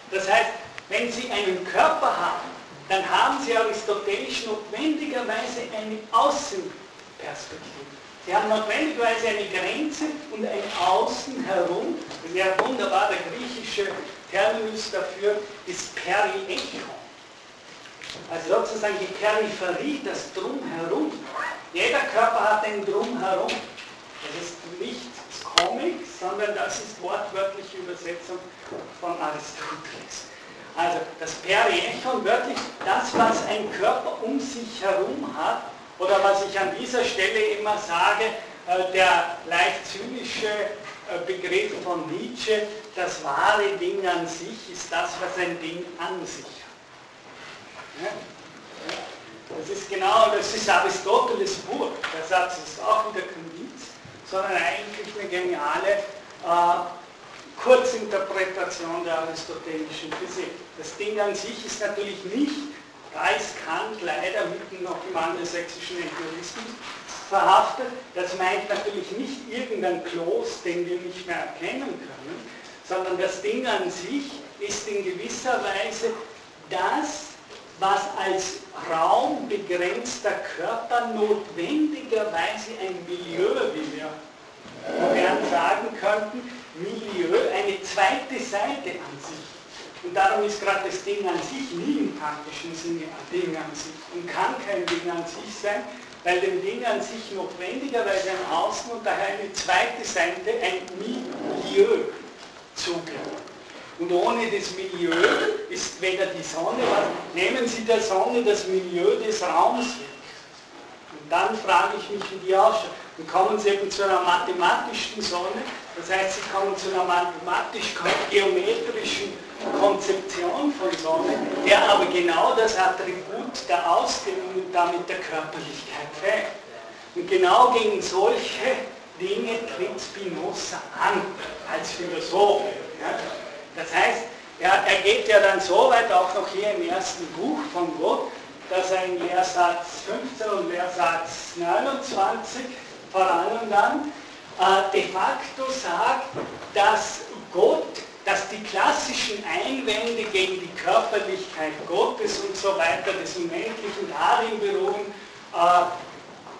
A: das heißt, wenn Sie einen Körper haben, dann haben Sie aristotelisch notwendigerweise eine Außenperspektive. Sie haben notwendigerweise eine Grenze und ein Außen herum. Das ist ja wunderbar, der griechische Terminus dafür ist Periechon. Also sozusagen die Peripherie, das Drumherum. Jeder Körper hat ein Drumherum. Das ist nicht Comic, sondern das ist wortwörtliche Übersetzung von Aristoteles. Also das Periechon, wörtlich das, was ein Körper um sich herum hat, oder was ich an dieser Stelle immer sage, äh, der leicht zynische äh, Begriff von Nietzsche, das wahre Ding an sich ist das, was ein Ding an sich hat. Das ist genau, das ist Aristoteles Buch. Der Satz ist auch wieder kein sondern eigentlich eine geniale äh, Kurzinterpretation der aristotelischen Physik. Das Ding an sich ist natürlich nicht, da ist Kant leider mitten noch im angelsächsischen Empirismus verhaftet, das meint natürlich nicht irgendein Kloß, den wir nicht mehr erkennen können, sondern das Ding an sich ist in gewisser Weise das, was als raumbegrenzter Körper notwendigerweise ein Milieu, wie wir modern sagen könnten, Milieu eine zweite Seite an sich. Und darum ist gerade das Ding an sich nie im kantischen Sinne ein Ding an sich und kann kein Ding an sich sein, weil dem Ding an sich notwendigerweise ein Außen und daher eine zweite Seite, ein Milieu zugehört. Und ohne das Milieu ist weder die Sonne, nehmen Sie der Sonne das Milieu des Raums weg. Und dann frage ich mich, wie die ausschaut. Dann kommen Sie eben zu einer mathematischen Sonne, das heißt, Sie kommen zu einer mathematisch-geometrischen Konzeption von Sonne, der aber genau das Attribut der Ausdehnung und damit der Körperlichkeit trägt. Und genau gegen solche Dinge tritt Spinoza an als Philosoph. Ja. Das heißt, er, er geht ja dann so weit, auch noch hier im ersten Buch von Gott, dass er in Lehrsatz 15 und Lehrsatz 29 vor allem dann äh, de facto sagt, dass Gott, dass die klassischen Einwände gegen die Körperlichkeit Gottes und so weiter, des Unendlichen darin beruhen, äh,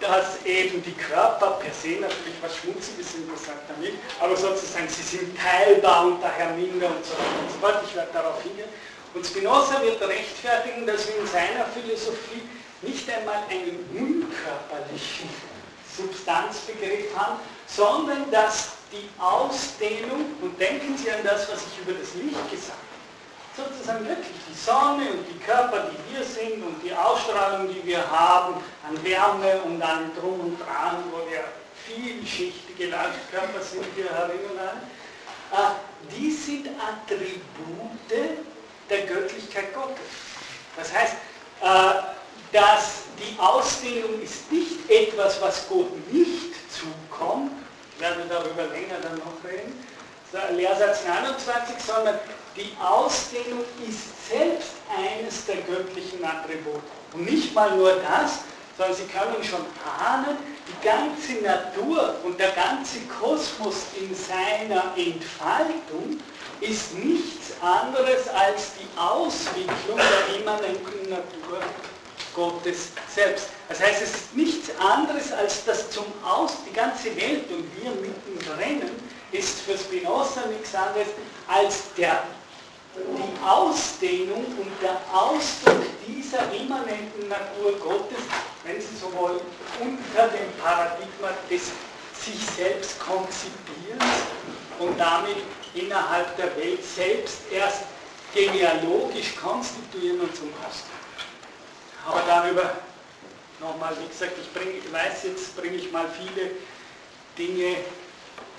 A: dass eben die Körper per se natürlich was Schmutziges sind, das sagt er nicht, aber sozusagen sie sind teilbar und daher minder und so weiter und so fort. Ich werde darauf hingehen. Und Spinoza wird rechtfertigen, dass wir in seiner Philosophie nicht einmal einen unkörperlichen Substanzbegriff haben, sondern dass die Ausdehnung, und denken Sie an das, was ich über das Licht gesagt habe, sozusagen wirklich die Sonne und die Körper, die wir sind und die Ausstrahlung, die wir haben, an Wärme und an Drum und Dran, wo wir vielschichtige Leuchtkörper sind, wir erinnern an, äh, die sind Attribute der Göttlichkeit Gottes. Das heißt, äh, dass die Ausdehnung ist nicht etwas, was Gott nicht zukommt, ich werde darüber länger dann noch reden, Lehrsatz 29, sondern die Ausdehnung ist selbst eines der göttlichen Attribute. Und nicht mal nur das, sondern Sie können schon ahnen, die ganze Natur und der ganze Kosmos in seiner Entfaltung ist nichts anderes als die Auswicklung der immanenten Natur Gottes selbst. Das heißt, es ist nichts anderes als das zum Aus, die ganze Welt und wir mittendrin ist für Spinoza nichts anderes als der die Ausdehnung und der Ausdruck dieser immanenten Natur Gottes, wenn Sie so wollen, unter dem Paradigma des sich selbst konzipierens und damit innerhalb der Welt selbst erst genealogisch konstituieren und zum Ausdruck. Aber darüber nochmal, wie gesagt, ich, bring, ich weiß, jetzt bringe ich mal viele Dinge,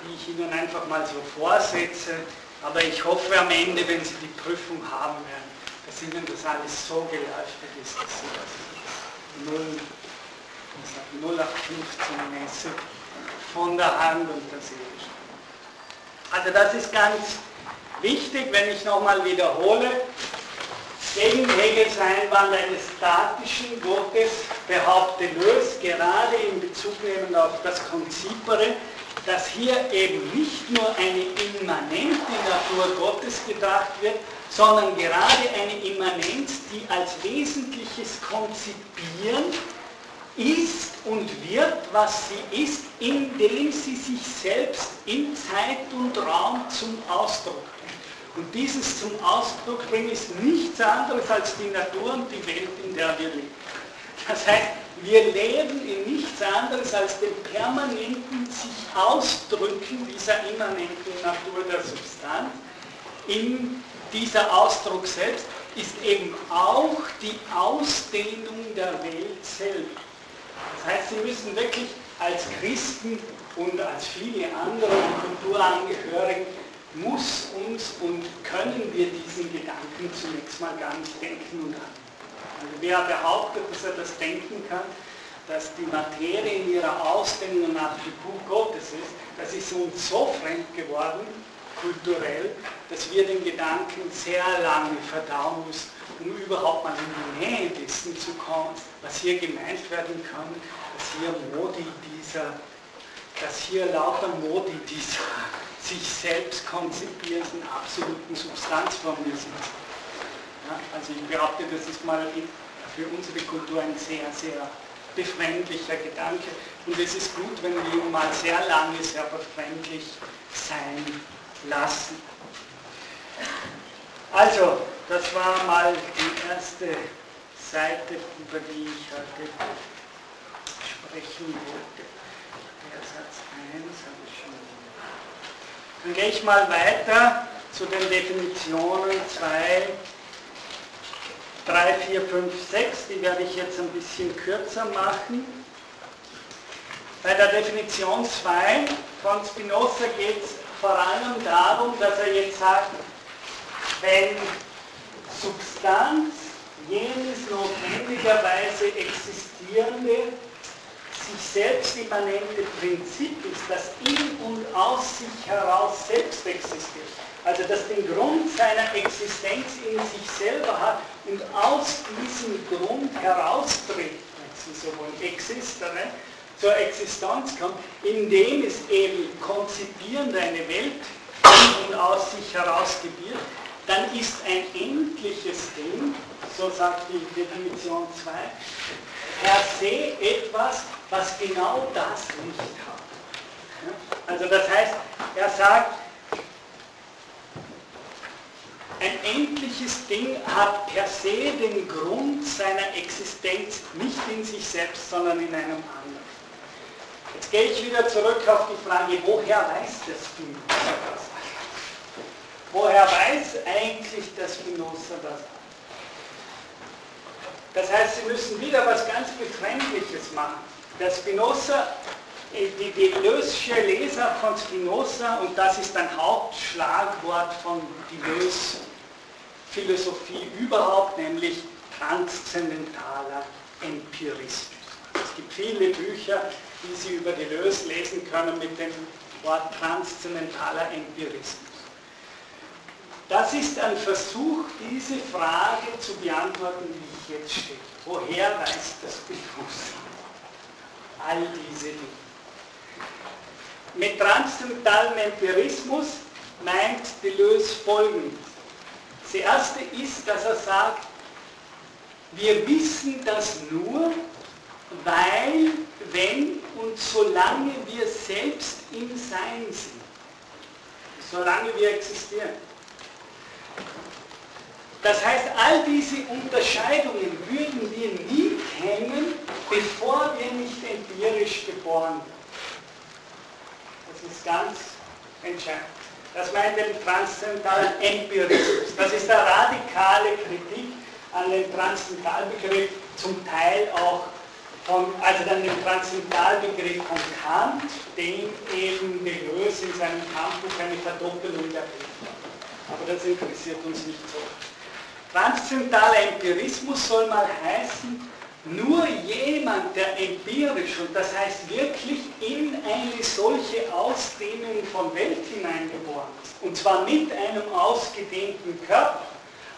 A: die ich Ihnen einfach mal so vorsetze, aber ich hoffe am Ende, wenn Sie die Prüfung haben werden, dass Ihnen das alles so geleuchtet ist, dass Sie das 0, 0 auf 15 Messe von der Hand und der Seele Also das ist ganz wichtig, wenn ich nochmal wiederhole, gegen Hegels Einwand eines statischen Gottes behaupte Lös, gerade in Bezug nehmend auf das Konzipere, dass hier eben nicht nur eine immanente Natur Gottes gedacht wird, sondern gerade eine Immanenz, die als wesentliches Konzipieren ist und wird, was sie ist, indem sie sich selbst in Zeit und Raum zum Ausdruck bringt. Und dieses zum Ausdruck bringen ist nichts anderes als die Natur und die Welt, in der wir leben. Das heißt, wir leben in nichts anderes als dem permanenten sich Ausdrücken dieser immanenten Natur der Substanz. In dieser Ausdruck selbst ist eben auch die Ausdehnung der Welt selbst. Das heißt, Sie müssen wirklich als Christen und als viele andere Kulturangehörigen muss uns und können wir diesen Gedanken zunächst mal gar nicht denken und handeln. Also wer behauptet, dass er das denken kann, dass die Materie in ihrer Ausdehnung ein Attribut Gottes ist, das ist uns so fremd geworden, kulturell, dass wir den Gedanken sehr lange verdauen müssen, um überhaupt mal in die Nähe dessen zu kommen, was hier gemeint werden kann, dass hier Modi dieser, dass hier lauter Modi dieser sich selbst konzipierenden absoluten Substanzformen sind. Also ich behaupte, das ist mal für unsere Kultur ein sehr, sehr befremdlicher Gedanke. Und es ist gut, wenn wir ihn mal sehr lange sehr befremdlich sein lassen. Also, das war mal die erste Seite, über die ich heute sprechen wollte. Der Satz 1 habe ich schon. Dann gehe ich mal weiter zu den Definitionen 2 3, 4, 5, 6, die werde ich jetzt ein bisschen kürzer machen. Bei der Definition 2 von Spinoza geht es vor allem darum, dass er jetzt sagt, wenn Substanz jenes notwendigerweise existierende, sich selbst immanente Prinzip ist, das in und aus sich heraus selbst existiert. Also das den Grund seiner Existenz in sich selber hat und aus diesem Grund heraustritt, wenn Sie so wollen, existere, ne, zur Existenz kommt, indem es eben konzipierend eine Welt in und aus sich heraus gebiert, dann ist ein endliches Ding, so sagt die Definition 2, per se etwas, was genau das nicht hat. Also das heißt, er sagt, ein endliches Ding hat per se den Grund seiner Existenz nicht in sich selbst, sondern in einem anderen. Jetzt gehe ich wieder zurück auf die Frage, woher weiß das Ding das? Woher weiß eigentlich das Spinoza das? Das heißt, Sie müssen wieder was ganz Befremdliches machen. Der Spinoza, äh, die Deleuze'sche Leser von Spinoza, und das ist ein Hauptschlagwort von Deleuze Philosophie überhaupt, nämlich transzendentaler Empirismus. Es gibt viele Bücher, die Sie über Deleuze lesen können mit dem Wort transzendentaler Empirismus. Das ist ein Versuch, diese Frage zu beantworten, die ich jetzt stelle. Woher weiß das Bewusstsein? All diese Dinge. Mit transzendentalem Empirismus meint Deleuze folgendes. Das erste ist, dass er sagt, wir wissen das nur, weil, wenn und solange wir selbst im Sein sind, solange wir existieren. Das heißt, all diese Unterscheidungen würden wir nie kennen, bevor wir nicht empirisch geboren werden. Das ist ganz entscheidend. Das meint den transzendentalen Empirismus. Das ist eine radikale Kritik an den Transzendentalbegriff, zum Teil auch von, also dann den Transzendentalbegriff von Kant, dem eben Deleuze in seinem Kampfbuch eine Verdoppelung der Begriff Aber das interessiert uns nicht so. Transzendentaler Empirismus soll mal heißen, nur jemand, der empirisch, und das heißt wirklich in eine solche Ausdehnung von Welt hineingeboren ist, und zwar mit einem ausgedehnten Körper,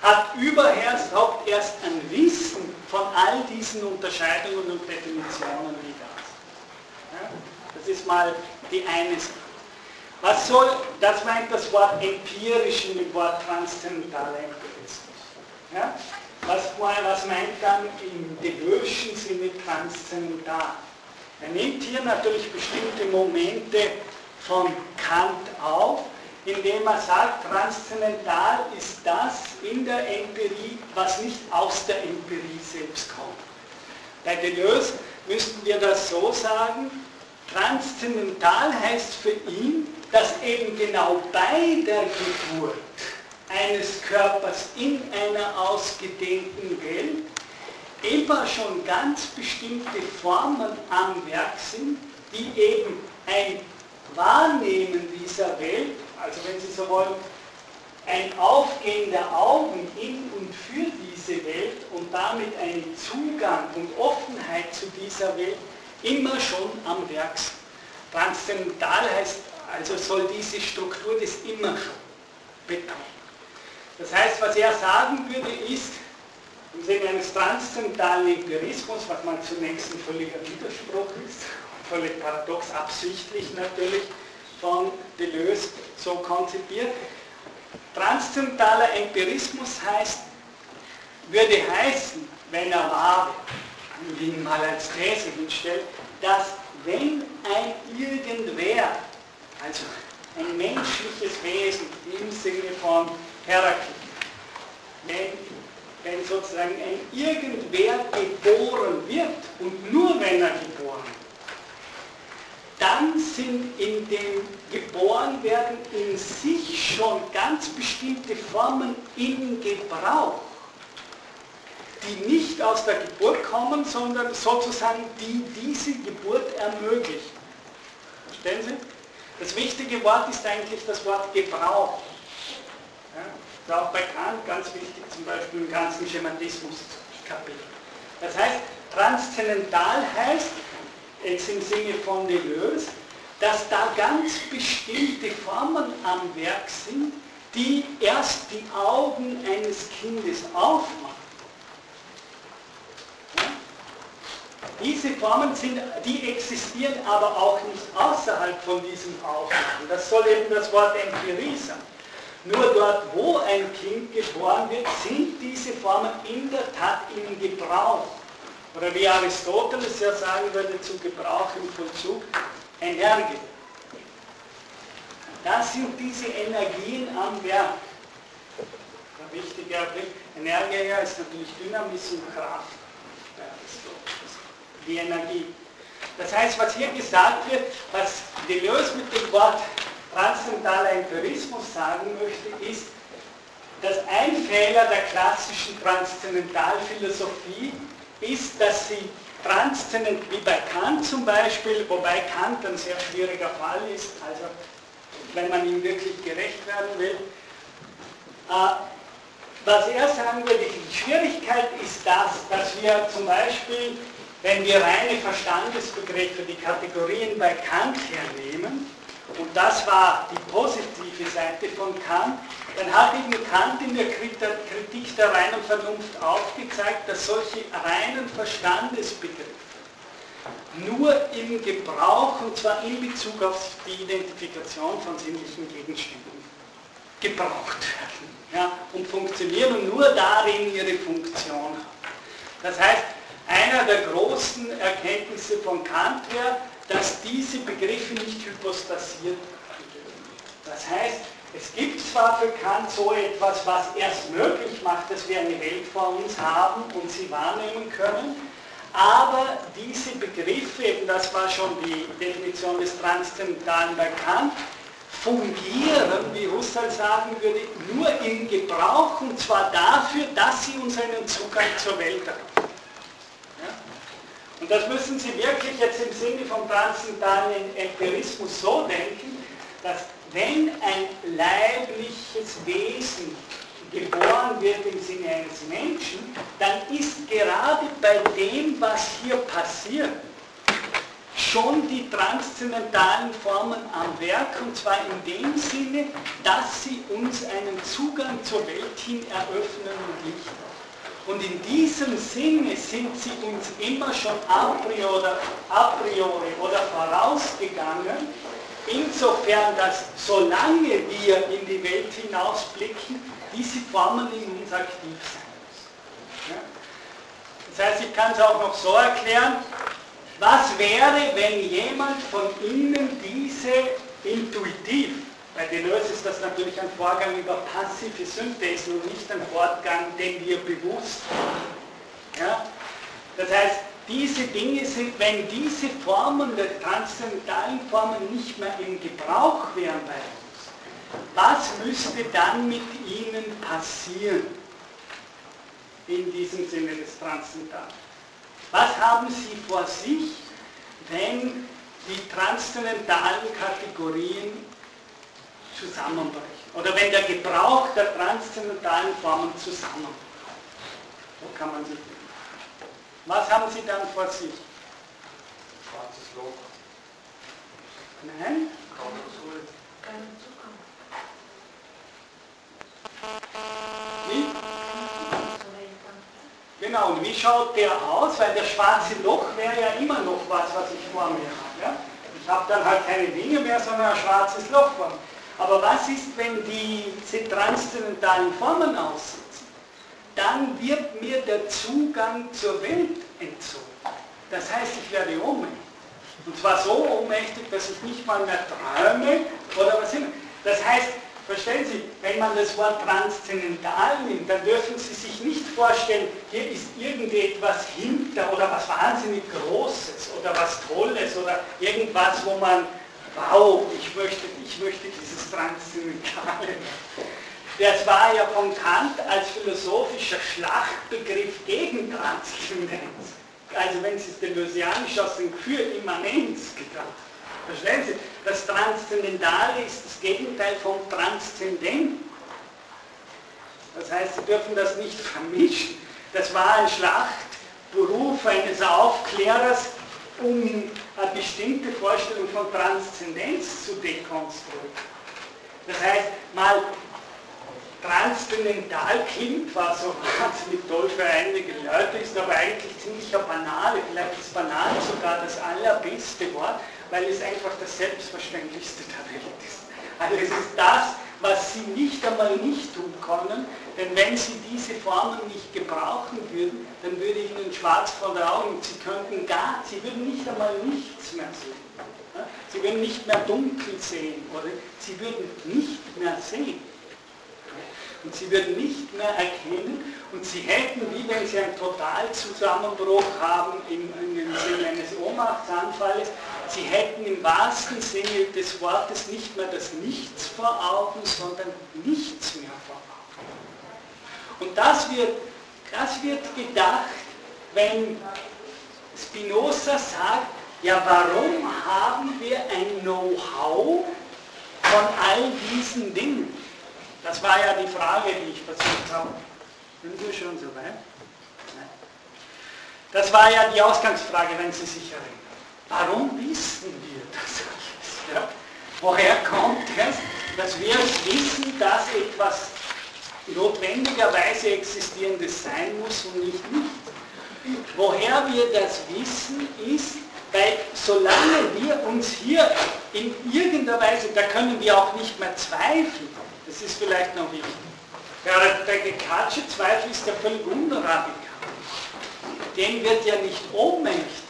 A: hat überhaupt erst ein Wissen von all diesen Unterscheidungen und Definitionen wie das. Das ist mal die eine Sache. Was soll, das meint das Wort empirisch in dem Wort transzendentaler Empirismus. Ja? Was, was meint dann im Deleuze'schen Sinne transzendental? Er nimmt hier natürlich bestimmte Momente von Kant auf, indem er sagt, transzendental ist das in der Empirie, was nicht aus der Empirie selbst kommt. Bei Deleuze müssten wir das so sagen, transzendental heißt für ihn, dass eben genau bei der Geburt eines Körpers in einer ausgedehnten Welt immer schon ganz bestimmte Formen am Werk sind, die eben ein Wahrnehmen dieser Welt, also wenn Sie so wollen, ein Aufgehen der Augen in und für diese Welt und damit ein Zugang und Offenheit zu dieser Welt immer schon am Werk sind. Transzendental heißt also soll diese Struktur das immer schon betonen. Das heißt, was er sagen würde, ist, im Sinne eines transzendentalen Empirismus, was man zunächst ein völliger Widerspruch ist, völlig paradox, absichtlich natürlich von Deleuze so konzipiert. Transzendentaler Empirismus heißt, würde heißen, wenn er wahr wäre, ihn mal als These hinstellt, dass wenn ein Irgendwer, also ein menschliches Wesen im Sinne von Heraklit. Wenn, wenn sozusagen ein Irgendwer geboren wird und nur wenn er geboren wird, dann sind in dem Geborenwerden in sich schon ganz bestimmte Formen in Gebrauch, die nicht aus der Geburt kommen, sondern sozusagen die diese Geburt ermöglichen. Verstehen Sie? Das wichtige Wort ist eigentlich das Wort Gebrauch. Ist auch bei Kant ganz wichtig, zum Beispiel im ganzen Schematismus-Kapitel. Das heißt, transzendental heißt, jetzt im Sinne von Deleuze, dass da ganz bestimmte Formen am Werk sind, die erst die Augen eines Kindes aufmachen. Diese Formen sind, die existieren aber auch nicht außerhalb von diesem Aufmachen. Das soll eben das Wort Empirie sein. Nur dort, wo ein Kind geboren wird, sind diese Formen in der Tat im Gebrauch. Oder wie Aristoteles ja sagen würde, zu Gebrauch im Vollzug, Energie. Das sind diese Energien am Werk. Der wichtige Blick. Energie ist natürlich Dynamis und Kraft. Die Energie. Das heißt, was hier gesagt wird, was Deleuze mit dem Wort transzendentaler Empirismus sagen möchte, ist, dass ein Fehler der klassischen Transzendentalphilosophie ist, dass sie transzendent, wie bei Kant zum Beispiel, wobei Kant ein sehr schwieriger Fall ist, also wenn man ihm wirklich gerecht werden will. Äh, was er sagen würde, die Schwierigkeit ist das, dass wir zum Beispiel, wenn wir reine Verstandesbegriffe, die Kategorien bei Kant hernehmen, und das war die positive Seite von Kant, dann hat eben Kant in der Kritik der reinen Vernunft aufgezeigt, dass solche reinen Verstandesbegriffe nur im Gebrauch, und zwar in Bezug auf die Identifikation von sinnlichen Gegenständen, gebraucht werden ja, und funktionieren und nur darin ihre Funktion haben. Das heißt, einer der großen Erkenntnisse von Kant wäre, dass diese Begriffe nicht hypostasiert werden. Das heißt, es gibt zwar für Kant so etwas, was erst möglich macht, dass wir eine Welt vor uns haben und sie wahrnehmen können, aber diese Begriffe, eben das war schon die Definition des Transzendentalen bei Kant, fungieren, wie Husserl sagen würde, nur im Gebrauch und zwar dafür, dass sie uns einen Zugang zur Welt haben. Und das müssen Sie wirklich jetzt im Sinne vom transzendentalen Empirismus so denken, dass wenn ein leibliches Wesen geboren wird im Sinne eines Menschen, dann ist gerade bei dem, was hier passiert, schon die transzendentalen Formen am Werk, und zwar in dem Sinne, dass sie uns einen Zugang zur Welt hin eröffnen und lichten. Und in diesem Sinne sind sie uns immer schon a priori oder, a priori oder vorausgegangen, insofern, dass solange wir in die Welt hinausblicken, diese Formen in uns aktiv sein müssen. Das heißt, ich kann es auch noch so erklären, was wäre, wenn jemand von Ihnen diese intuitiv, bei Deleuze ist das natürlich ein Vorgang über passive Synthesen und nicht ein Fortgang, den wir bewusst machen. Ja? Das heißt, diese Dinge sind, wenn diese Formen der transzendentalen Formen nicht mehr im Gebrauch wären bei uns, was müsste dann mit ihnen passieren in diesem Sinne des Transzendentalen? Was haben Sie vor sich, wenn die transzendentalen Kategorien zusammenbrechen? Oder wenn der Gebrauch der transzendentalen Formen zusammenbricht? So kann man sich was haben Sie dann vor sich?
B: Schwarzes Loch.
A: Nein?
C: Keinen Zugang.
A: Wie? Genau, und wie schaut der aus? Weil das schwarze Loch wäre ja immer noch was, was ich vor mir habe. Ja? Ich habe dann halt keine Dinge mehr, sondern ein schwarzes Loch vor mir. Aber was ist, wenn diese transzendentalen Formen aussehen? dann wird mir der Zugang zur Welt entzogen. Das heißt, ich werde ohnmächtig. Und zwar so ohnmächtig, dass ich nicht mal mehr träume oder was immer. Das heißt, verstehen Sie, wenn man das Wort transzendental nimmt, dann dürfen Sie sich nicht vorstellen, hier ist irgendetwas hinter oder was wahnsinnig Großes oder was Tolles oder irgendwas, wo man, wow, ich möchte, ich möchte dieses Transzendentale. Das war ja von Kant als philosophischer Schlachtbegriff gegen Transzendenz. Also wenn Sie es deleuzianisch aus dem für Immanenz gedacht. Verstehen Sie? Das Transzendentale ist das Gegenteil vom Transzendenten. Das heißt, Sie dürfen das nicht vermischen. Das war ein Schlachtberuf eines Aufklärers, um eine bestimmte Vorstellung von Transzendenz zu dekonstruieren. Das heißt, mal transzendental klingt, was so wahnsinnig toll für einige Leute ist, aber eigentlich ziemlich banale, vielleicht ist banal sogar das allerbeste Wort, weil es einfach das Selbstverständlichste der Welt ist. Also es ist das, was sie nicht einmal nicht tun können, denn wenn sie diese Formen nicht gebrauchen würden, dann würde ihnen schwarz vor den Augen, sie könnten gar, sie würden nicht einmal nichts mehr sehen. Sie würden nicht mehr dunkel sehen oder sie würden nicht mehr sehen. Und sie würden nicht mehr erkennen und sie hätten, wie wenn sie einen Totalzusammenbruch haben im, im Sinne eines Ohnmachtsanfalles, sie hätten im wahrsten Sinne des Wortes nicht mehr das Nichts vor Augen, sondern nichts mehr vor Augen. Und das wird, das wird gedacht, wenn Spinoza sagt, ja warum haben wir ein Know-how von all diesen Dingen? Das war ja die Frage, die ich versucht habe. Sind wir schon so weit? Nein. Das war ja die Ausgangsfrage, wenn Sie sich erinnern. Warum wissen wir das alles? Ja? Woher kommt es, dass wir wissen, dass etwas notwendigerweise Existierendes sein muss und nicht nicht? Woher wir das wissen, ist, weil solange wir uns hier in irgendeiner Weise, da können wir auch nicht mehr zweifeln, das ist vielleicht noch wichtig. Der Gekatsche Zweifel ist ja völlig unradikal. Den wird ja nicht ohnmächtig.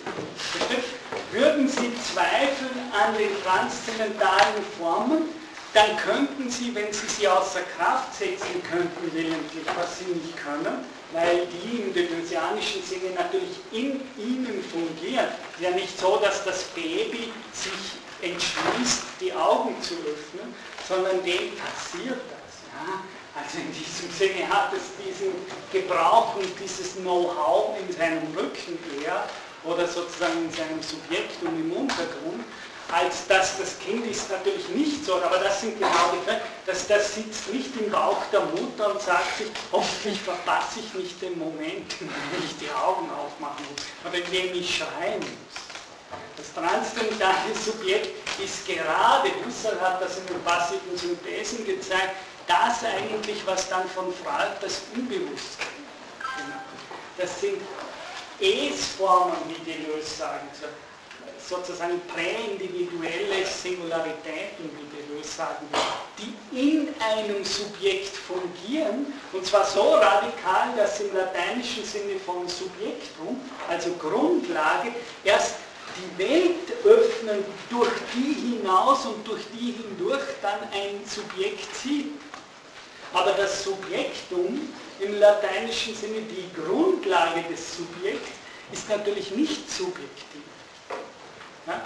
A: Würden Sie zweifeln an den transzendentalen Formen, dann könnten Sie, wenn Sie sie außer Kraft setzen könnten, willentlich, was Sie nicht können, weil die im Deleuzianischen Sinne natürlich in Ihnen fungieren. Es ist ja nicht so, dass das Baby sich entschließt, die Augen zu öffnen, sondern dem passiert das. Ja? Also in diesem Sinne hat es diesen Gebrauch und dieses Know-how in seinem Rücken eher oder sozusagen in seinem Subjekt und im Untergrund, als dass das Kind ist natürlich nicht so, aber das sind genau die Fälle, dass das sitzt nicht im Bauch der Mutter und sagt sich, hoffentlich verpasse ich nicht den Moment, dem ich die Augen aufmachen muss oder in dem ich schreien muss. Das transzendentale Subjekt ist gerade, Husserl hat das in den passiven Synthesen gezeigt, das eigentlich, was dann von Freud das Unbewusstsein Das sind Es-Formen, wie die Deleuze sagen, sozusagen präindividuelle Singularitäten, wie die Deleuze sagen, die in einem Subjekt fungieren, und zwar so radikal, dass im lateinischen Sinne von Subjektum, also Grundlage, erst die Welt öffnen, durch die hinaus und durch die hindurch dann ein Subjekt sieht. Aber das Subjektum im lateinischen Sinne, die Grundlage des Subjekts, ist natürlich nicht subjektiv. Ja?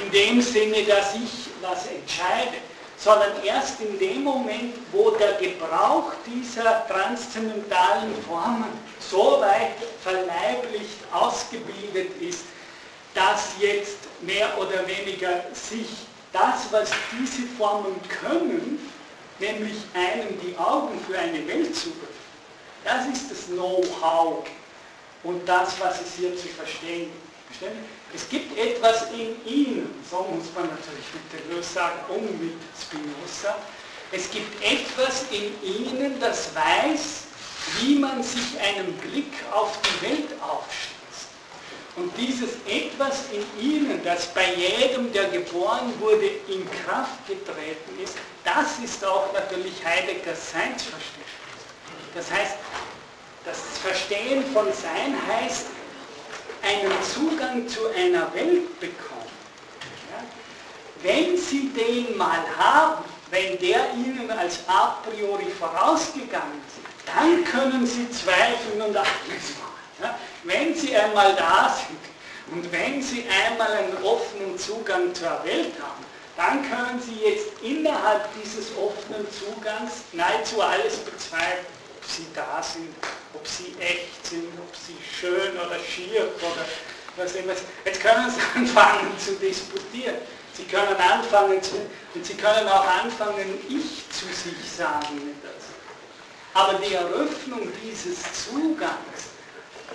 A: In dem Sinne, dass ich was entscheide, sondern erst in dem Moment, wo der Gebrauch dieser transzendentalen Formen so weit verleiblicht ausgebildet ist, dass jetzt mehr oder weniger sich das, was diese Formen können, nämlich einem die Augen für eine Welt zu öffnen, das ist das Know-how und das, was es hier zu verstehen gibt. Es gibt etwas in ihnen, so muss man natürlich mit Deleuze sagen, um mit Spinoza, es gibt etwas in ihnen, das weiß, wie man sich einen Blick auf die Welt aufstellt. Und dieses Etwas in ihnen, das bei jedem, der geboren wurde, in Kraft getreten ist, das ist auch natürlich Heideggers Seinsverständnis. Das heißt, das Verstehen von Sein heißt, einen Zugang zu einer Welt bekommen. Ja? Wenn Sie den mal haben, wenn der Ihnen als a priori vorausgegangen ist, dann können Sie zweifeln und alles machen. Wenn Sie einmal da sind und wenn Sie einmal einen offenen Zugang zur Welt haben, dann können Sie jetzt innerhalb dieses offenen Zugangs nahezu alles bezweifeln. Ob Sie da sind, ob Sie echt sind, ob Sie schön oder schier oder was immer. Jetzt können Sie (laughs) anfangen zu disputieren. Sie können anfangen zu, und Sie können auch anfangen, ich zu sich sagen. Aber die Eröffnung dieses Zugangs,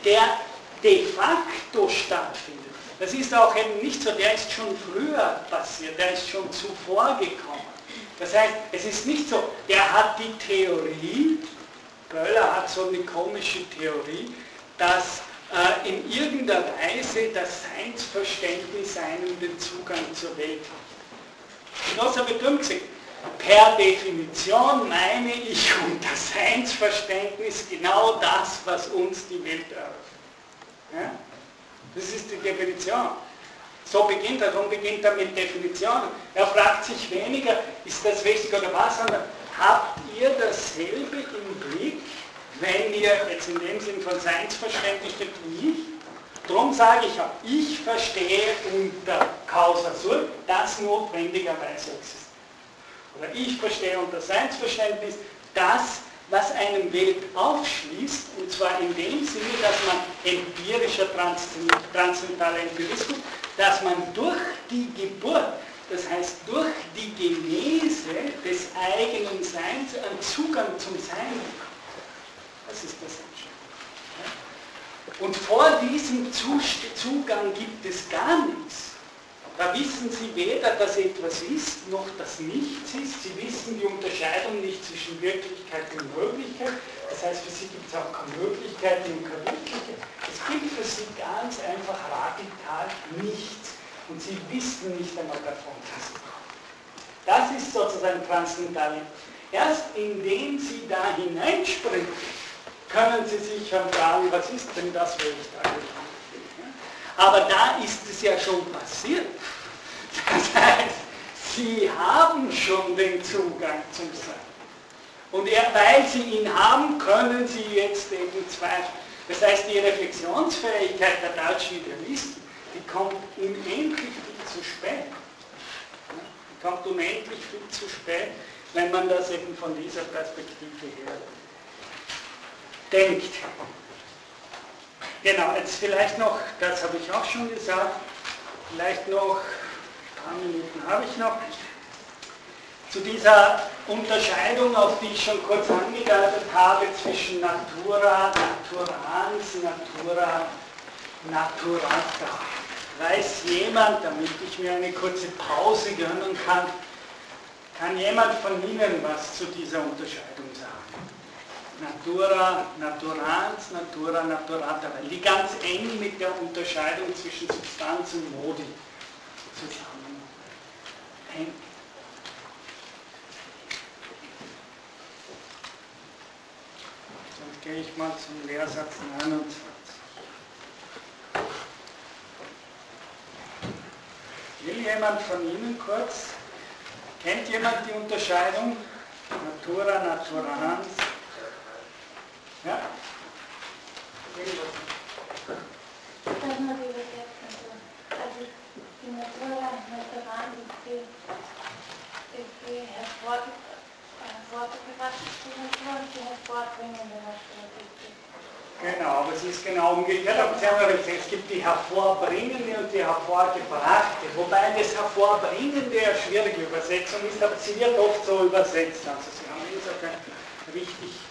A: der de facto stattfindet, das ist auch eben nicht so, der ist schon früher passiert, der ist schon zuvor gekommen. Das heißt, es ist nicht so, der hat die Theorie, Böller hat so eine komische Theorie, dass äh, in irgendeiner Weise das Seinsverständnis einem den Zugang zur Welt hat. Genosse bestimmt gesagt, per Definition meine ich unter Seinsverständnis genau das, was uns die Welt eröffnet. Ja? Das ist die Definition. So beginnt er, darum beginnt er mit Definitionen. Er fragt sich weniger, ist das wichtig oder was, sondern habt ihr dasselbe im Blick, wenn ihr jetzt in dem Sinn von Seinsverständnis steht wie ich? Darum sage ich auch, ich verstehe unter Causa Sur, das notwendigerweise existiert. Oder ich verstehe unter Seinsverständnis das, was einem Welt aufschließt, und zwar in dem Sinne, dass man empirischer transzendentaler Empirismus, dass man durch die Geburt, das heißt durch die Genese des eigenen Seins einen Zugang zum Sein bekommt. Das ist das Entscheidende. Und vor diesem Zugang gibt es gar nichts. Da wissen Sie weder, dass etwas ist, noch dass nichts ist. Sie wissen die Unterscheidung nicht zwischen Wirklichkeit und Möglichkeit. Das heißt, für Sie gibt es auch keine Möglichkeit und keine Wirklichkeit. Es gibt für Sie ganz einfach radikal nichts. Und Sie wissen nicht einmal davon, dass es kommt. Das ist sozusagen transzendental. Erst indem Sie da hineinspringen, können Sie sich schon fragen, was ist denn das, wo ich da gelandet aber da ist es ja schon passiert. Das heißt, Sie haben schon den Zugang zum Sein. Und er, weil Sie ihn haben, können Sie jetzt eben zweifeln. Das heißt, die Reflexionsfähigkeit der deutschen Idealisten, die kommt unendlich viel zu spät. Die kommt unendlich viel zu spät, wenn man das eben von dieser Perspektive her denkt. Genau, jetzt vielleicht noch, das habe ich auch schon gesagt, vielleicht noch, ein paar Minuten habe ich noch, zu dieser Unterscheidung, auf die ich schon kurz angedeutet habe, zwischen Natura, Naturans, Natura, Naturata. Weiß jemand, damit ich mir eine kurze Pause gönnen kann, kann jemand von Ihnen was zu dieser Unterscheidung? Natura naturans, Natura naturata, weil die ganz eng mit der Unterscheidung zwischen Substanz und Modi zusammenhängt. Dann gehe ich mal zum Lehrsatz 29. Will jemand von Ihnen kurz, kennt jemand die Unterscheidung Natura naturans, ja? Genau, aber es ist genau umgekehrt. Aber Sie haben ja gesagt, es gibt die hervorbringende und die hervorgebrachte. Wobei das hervorbringende eine schwierige Übersetzung ist, aber sie wird oft so übersetzt. Also Sie haben insofern richtig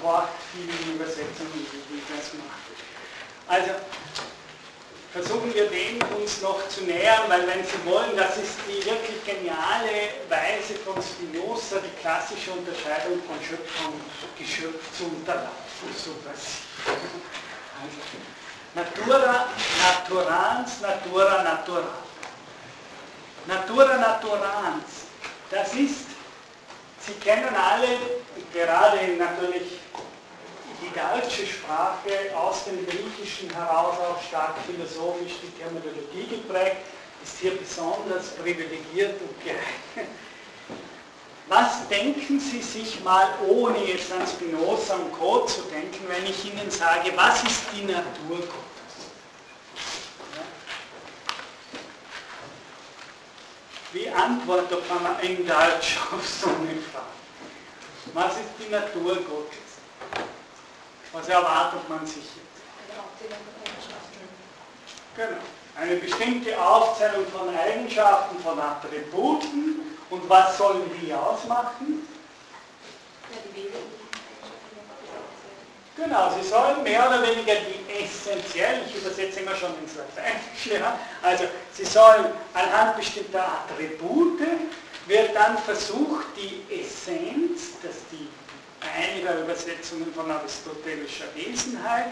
A: braucht viele Übersetzungen, wie das macht. Also versuchen wir dem uns noch zu nähern, weil wenn Sie wollen, das ist die wirklich geniale Weise von Spinoza, die klassische Unterscheidung von Schöpfung und Geschöpf zu unterlaufen. So also, Natura naturans, Natura natural. Natura naturans, das ist, Sie kennen alle, gerade natürlich die deutsche Sprache aus dem Griechischen heraus auch stark philosophisch die Terminologie geprägt, ist hier besonders privilegiert und geeignet. Was denken Sie sich mal, ohne jetzt an Spinoza und Co. zu denken, wenn ich Ihnen sage, was ist die Natur Gottes? Wie antwortet man in Deutsch auf so eine Frage? Was ist die Natur Gottes? Was erwartet man sich jetzt? Genau. Eine bestimmte Aufzählung von Eigenschaften, von Attributen. Und was sollen die ausmachen? Genau, sie sollen mehr oder weniger die essentiell, ich übersetze immer schon ins Lateinische, ja, also sie sollen anhand bestimmter Attribute, wird dann versucht, die Essenz, das die einiger Übersetzungen von aristotelischer Wesenheit,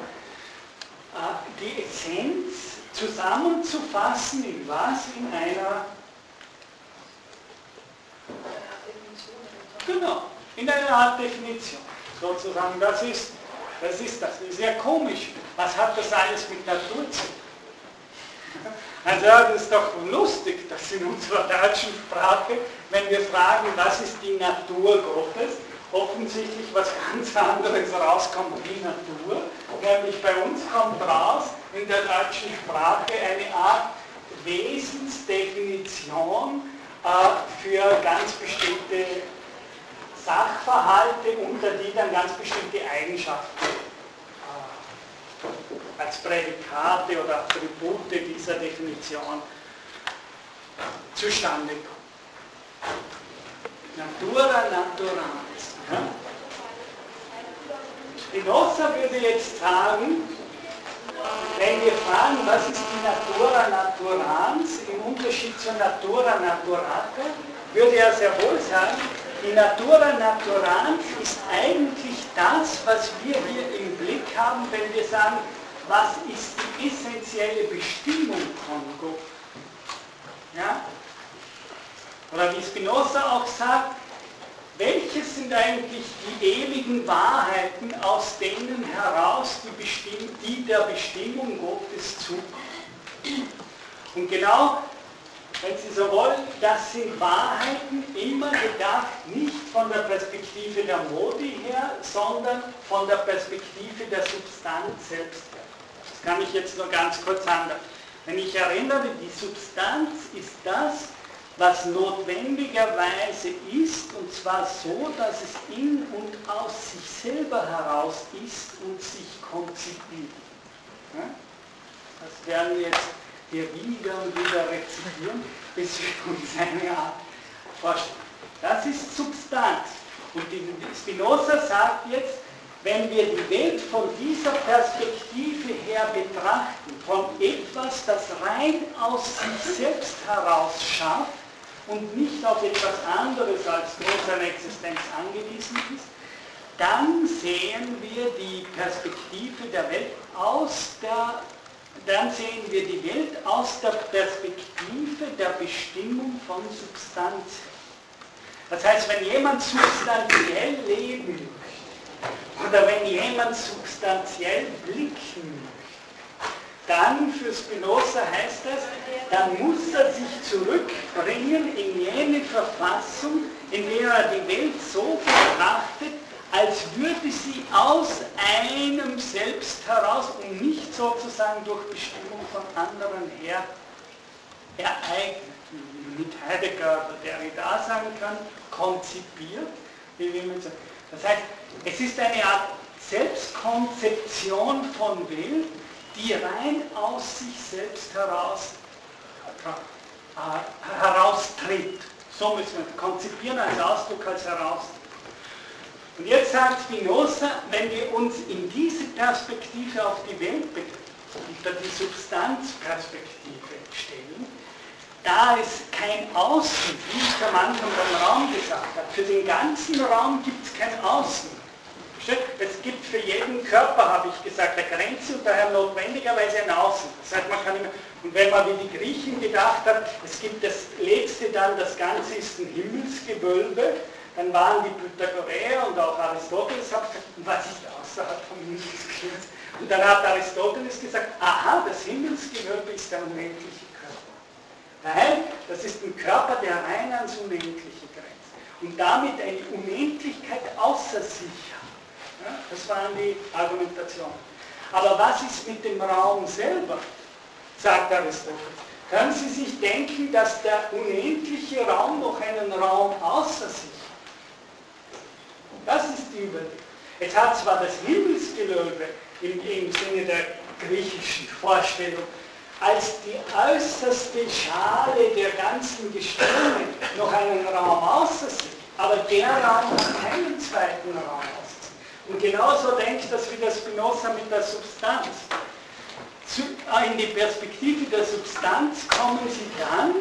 A: äh, die Essenz zusammenzufassen in was? In einer Genau, in einer Art Definition. Sozusagen, das ist das ist das. Das ist sehr komisch. Was hat das alles mit Natur zu tun? (laughs) Also das ist doch lustig, dass in unserer deutschen Sprache, wenn wir fragen, was ist die Natur Gottes, offensichtlich was ganz anderes rauskommt wie Natur. Nämlich bei uns kommt raus in der deutschen Sprache eine Art Wesensdefinition äh, für ganz bestimmte Sachverhalte, unter die dann ganz bestimmte Eigenschaften äh, als Prädikate oder Attribute dieser Definition zustande kommen. Natura naturans. Spinoza würde jetzt sagen, wenn wir fragen, was ist die Natura naturans im Unterschied zur Natura naturata, würde er sehr wohl sagen, die Natura naturans ist eigentlich das, was wir hier im Blick haben, wenn wir sagen, was ist die essentielle Bestimmung von Gott. Ja? Oder wie Spinoza auch sagt, welches sind eigentlich die ewigen Wahrheiten, aus denen heraus die, Bestimm die der Bestimmung Gottes zukommen? Und genau wenn Sie so wollen, das sind Wahrheiten immer gedacht nicht von der Perspektive der Modi her, sondern von der Perspektive der Substanz selbst her. Das kann ich jetzt nur ganz kurz anders. Wenn ich erinnere, die Substanz ist das, was notwendigerweise ist, und zwar so, dass es in und aus sich selber heraus ist und sich konzipiert. Das werden jetzt wir wieder und wieder rezitieren, bis wir uns eine Art vorstellen. Das ist Substanz. Und Spinoza sagt jetzt, wenn wir die Welt von dieser Perspektive her betrachten, von etwas, das rein aus sich selbst heraus schafft und nicht auf etwas anderes als nur seine Existenz angewiesen ist, dann sehen wir die Perspektive der Welt aus der dann sehen wir die Welt aus der Perspektive der Bestimmung von Substanz. Das heißt, wenn jemand substanziell leben möchte oder wenn jemand substanziell blicken möchte, dann für Spinoza heißt das, dann muss er sich zurückbringen in jene Verfassung, in der er die Welt so betrachtet, als würde sie aus einem selbst heraus und nicht sozusagen durch Bestimmung von anderen her ereignet, wie mit Heidegger oder Derrida sagen kann, konzipiert, man. Das heißt, es ist eine Art Selbstkonzeption von Welt, die rein aus sich selbst heraus äh, heraustritt. So müssen wir konzipieren als Ausdruck, als heraustritt. Und jetzt sagt Spinoza, wenn wir uns in diese Perspektive auf die Welt unter die Substanzperspektive stellen, da es kein Außen, wie ich am Anfang beim Raum gesagt habe, für den ganzen Raum gibt es kein Außen. Es gibt für jeden Körper, habe ich gesagt, eine Grenze und daher notwendigerweise ein Außen. Das heißt, man kann immer, und wenn man wie die Griechen gedacht hat, es gibt das Letzte dann, das Ganze ist ein Himmelsgewölbe, dann waren die Pythagoreer und auch Aristoteles haben gesagt, was ist außerhalb vom Himmelsgewölbe? Und dann hat Aristoteles gesagt, aha, das Himmelsgewölbe ist der unendliche Körper. Nein, das ist ein Körper, der rein ans Unendliche grenzt. Und damit eine Unendlichkeit außer sich hat. Ja, das waren die Argumentationen. Aber was ist mit dem Raum selber? sagt Aristoteles. Können Sie sich denken, dass der unendliche Raum noch einen Raum außer sich das ist die Überlegung. Es hat zwar das Himmelsgelöbe im, im Sinne der griechischen Vorstellung als die äußerste Schale der ganzen Gestirne noch einen Raum außer sich, aber der Raum hat keinen zweiten Raum. Und genauso denkt das wieder Spinoza mit der Substanz. Äh, in die Perspektive der Substanz kommen Sie dann,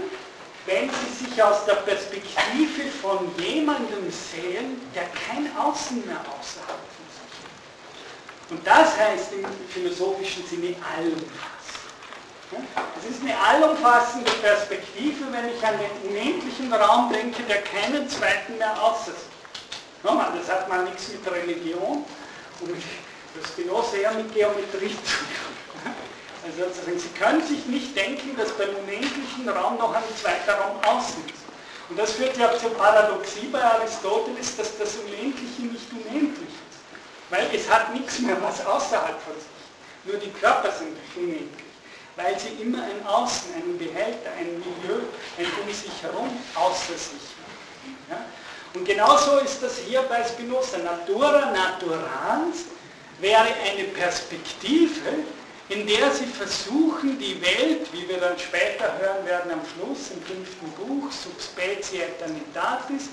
A: wenn Sie sich aus der Perspektive von jemandem sehen, der kein Außen mehr außerhalb von sich hat. Und das heißt im philosophischen Sinne allumfassend. Es ist eine allumfassende Perspektive, wenn ich an den unendlichen Raum denke, der keinen zweiten mehr außer sich Nochmal, das hat mal nichts mit Religion und das Spinoza eher mit Geometrie zu tun. Also Sie können sich nicht denken, dass beim unendlichen Raum noch ein zweiter Raum außen ist. Und das führt ja zur Paradoxie bei Aristoteles, dass das Unendliche nicht unendlich ist. Weil es hat nichts mehr was außerhalb von sich. Nur die Körper sind unendlich. Weil sie immer ein Außen, einen Behälter, ein Milieu, ein um sich herum außer sich? Und genauso ist das hier bei Spinoza. Natura naturans wäre eine Perspektive, in der sie versuchen, die Welt, wie wir dann später hören werden am Schluss im fünften Buch, Subspecie Eternitatis,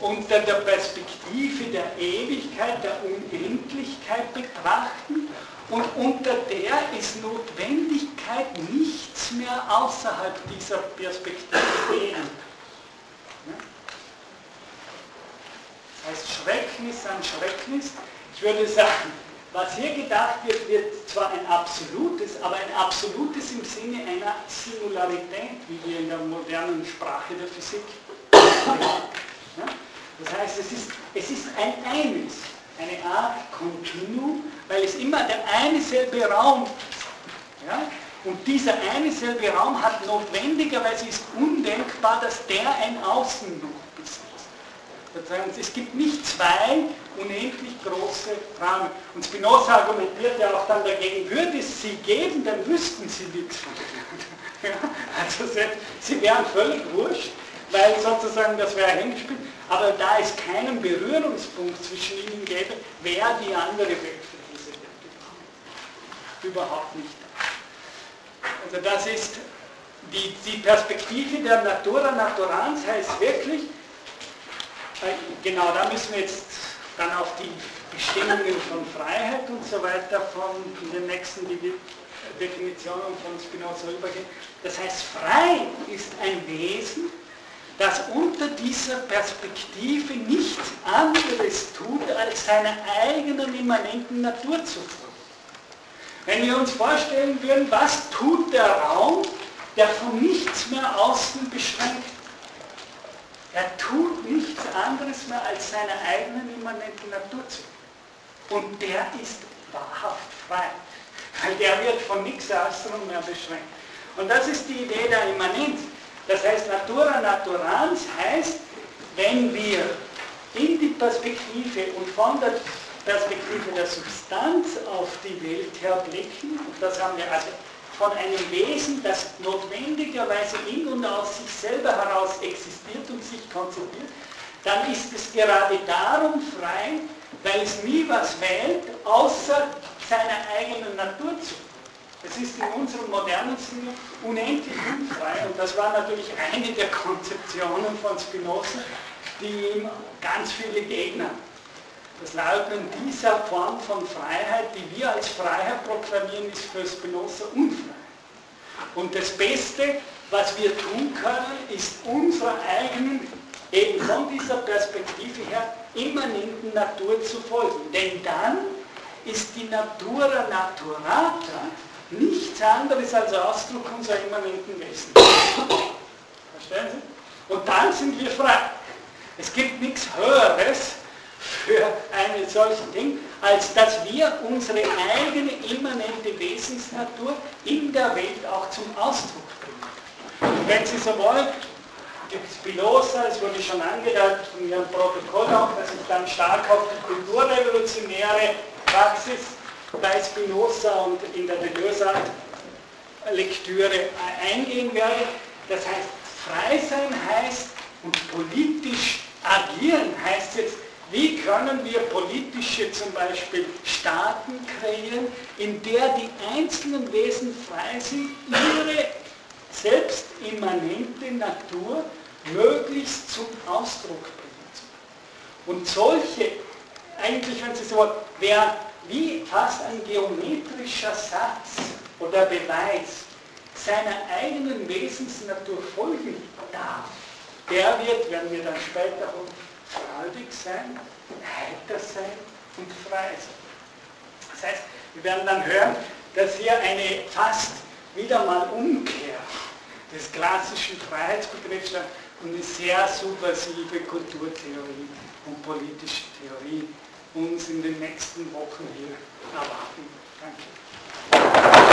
A: unter der Perspektive der Ewigkeit, der Unendlichkeit betrachten und unter der ist Notwendigkeit nichts mehr außerhalb dieser Perspektive (coughs) geben. Heißt Schrecknis an Schrecknis. Ich würde sagen, was hier gedacht wird, wird zwar ein absolutes, aber ein absolutes im Sinne einer Singularität, wie wir in der modernen Sprache der Physik ja? Das heißt, es ist, es ist ein Eines, eine Art Kontinuum, weil es immer der eine selbe Raum ist. Ja? Und dieser eine selbe Raum hat notwendigerweise, ist undenkbar, dass der ein Außen noch es gibt nicht zwei unendlich große Rahmen. Und Spinoza argumentiert ja auch dann dagegen, würde es sie geben, dann wüssten sie nichts voneinander. (laughs) Ja, also sie wären völlig wurscht, weil sozusagen das wäre hingespielt. Aber da es keinen Berührungspunkt zwischen ihnen gäbe, wäre die andere Welt für diese Welt. Überhaupt nicht. Also das ist die, die Perspektive der Natura Naturans heißt wirklich, Genau, da müssen wir jetzt dann auf die Bestimmungen von Freiheit und so weiter von den nächsten Definitionen von Spinoza übergehen. Das heißt, frei ist ein Wesen, das unter dieser Perspektive nichts anderes tut, als seiner eigenen immanenten Natur zu tun. Wenn wir uns vorstellen würden, was tut der Raum, der von nichts mehr außen beschränkt er tut nichts anderes mehr, als seiner eigenen immanenten Natur zu. Und der ist wahrhaft frei. Weil der wird von nichts anderem mehr beschränkt. Und das ist die Idee der Immanenz. Das heißt, Natura Naturans heißt, wenn wir in die Perspektive und von der Perspektive der Substanz auf die Welt her blicken, und das haben wir also von einem Wesen, das notwendigerweise in und aus sich selber heraus existiert und sich konzipiert, dann ist es gerade darum frei, weil es nie was wählt, außer seiner eigenen Natur zu. Es ist in unserem modernen Sinne unendlich unfrei und das war natürlich eine der Konzeptionen von Spinoza, die ihm ganz viele Gegner das Leugnen dieser Form von Freiheit, die wir als Freiheit proklamieren, ist für Spinoza unfrei. Und das Beste, was wir tun können, ist unserer eigenen, eben von dieser Perspektive her, immanenten Natur zu folgen. Denn dann ist die Natura Naturata nichts anderes als Ausdruck unserer immanenten Wesen. Verstehen Sie? Und dann sind wir frei. Es gibt nichts Höheres, für ein solches Ding, als dass wir unsere eigene immanente Wesensnatur in der Welt auch zum Ausdruck bringen. Und wenn Sie so wollen, gibt es Spinoza, es wurde schon angedeutet in Ihrem Protokoll auch, dass ich dann stark auf die kulturrevolutionäre Praxis bei Spinoza und in der Deleuze-Lektüre eingehen werde. Das heißt, frei sein heißt und politisch agieren heißt jetzt wie können wir politische zum Beispiel Staaten kreieren, in der die einzelnen Wesen frei sind, ihre selbstimmanente Natur möglichst zum Ausdruck bringen zu können. Und solche eigentlich, wenn Sie so, wer wie fast ein geometrischer Satz oder Beweis seiner eigenen Wesensnatur folgen darf, der wird, werden wir dann später freudig sein, heiter sein und frei sein. Das heißt, wir werden dann hören, dass hier eine fast wieder mal Umkehr des klassischen Freiheitsbegriffs und eine sehr subversive Kulturtheorie und politische Theorie uns in den nächsten Wochen hier erwarten. Danke.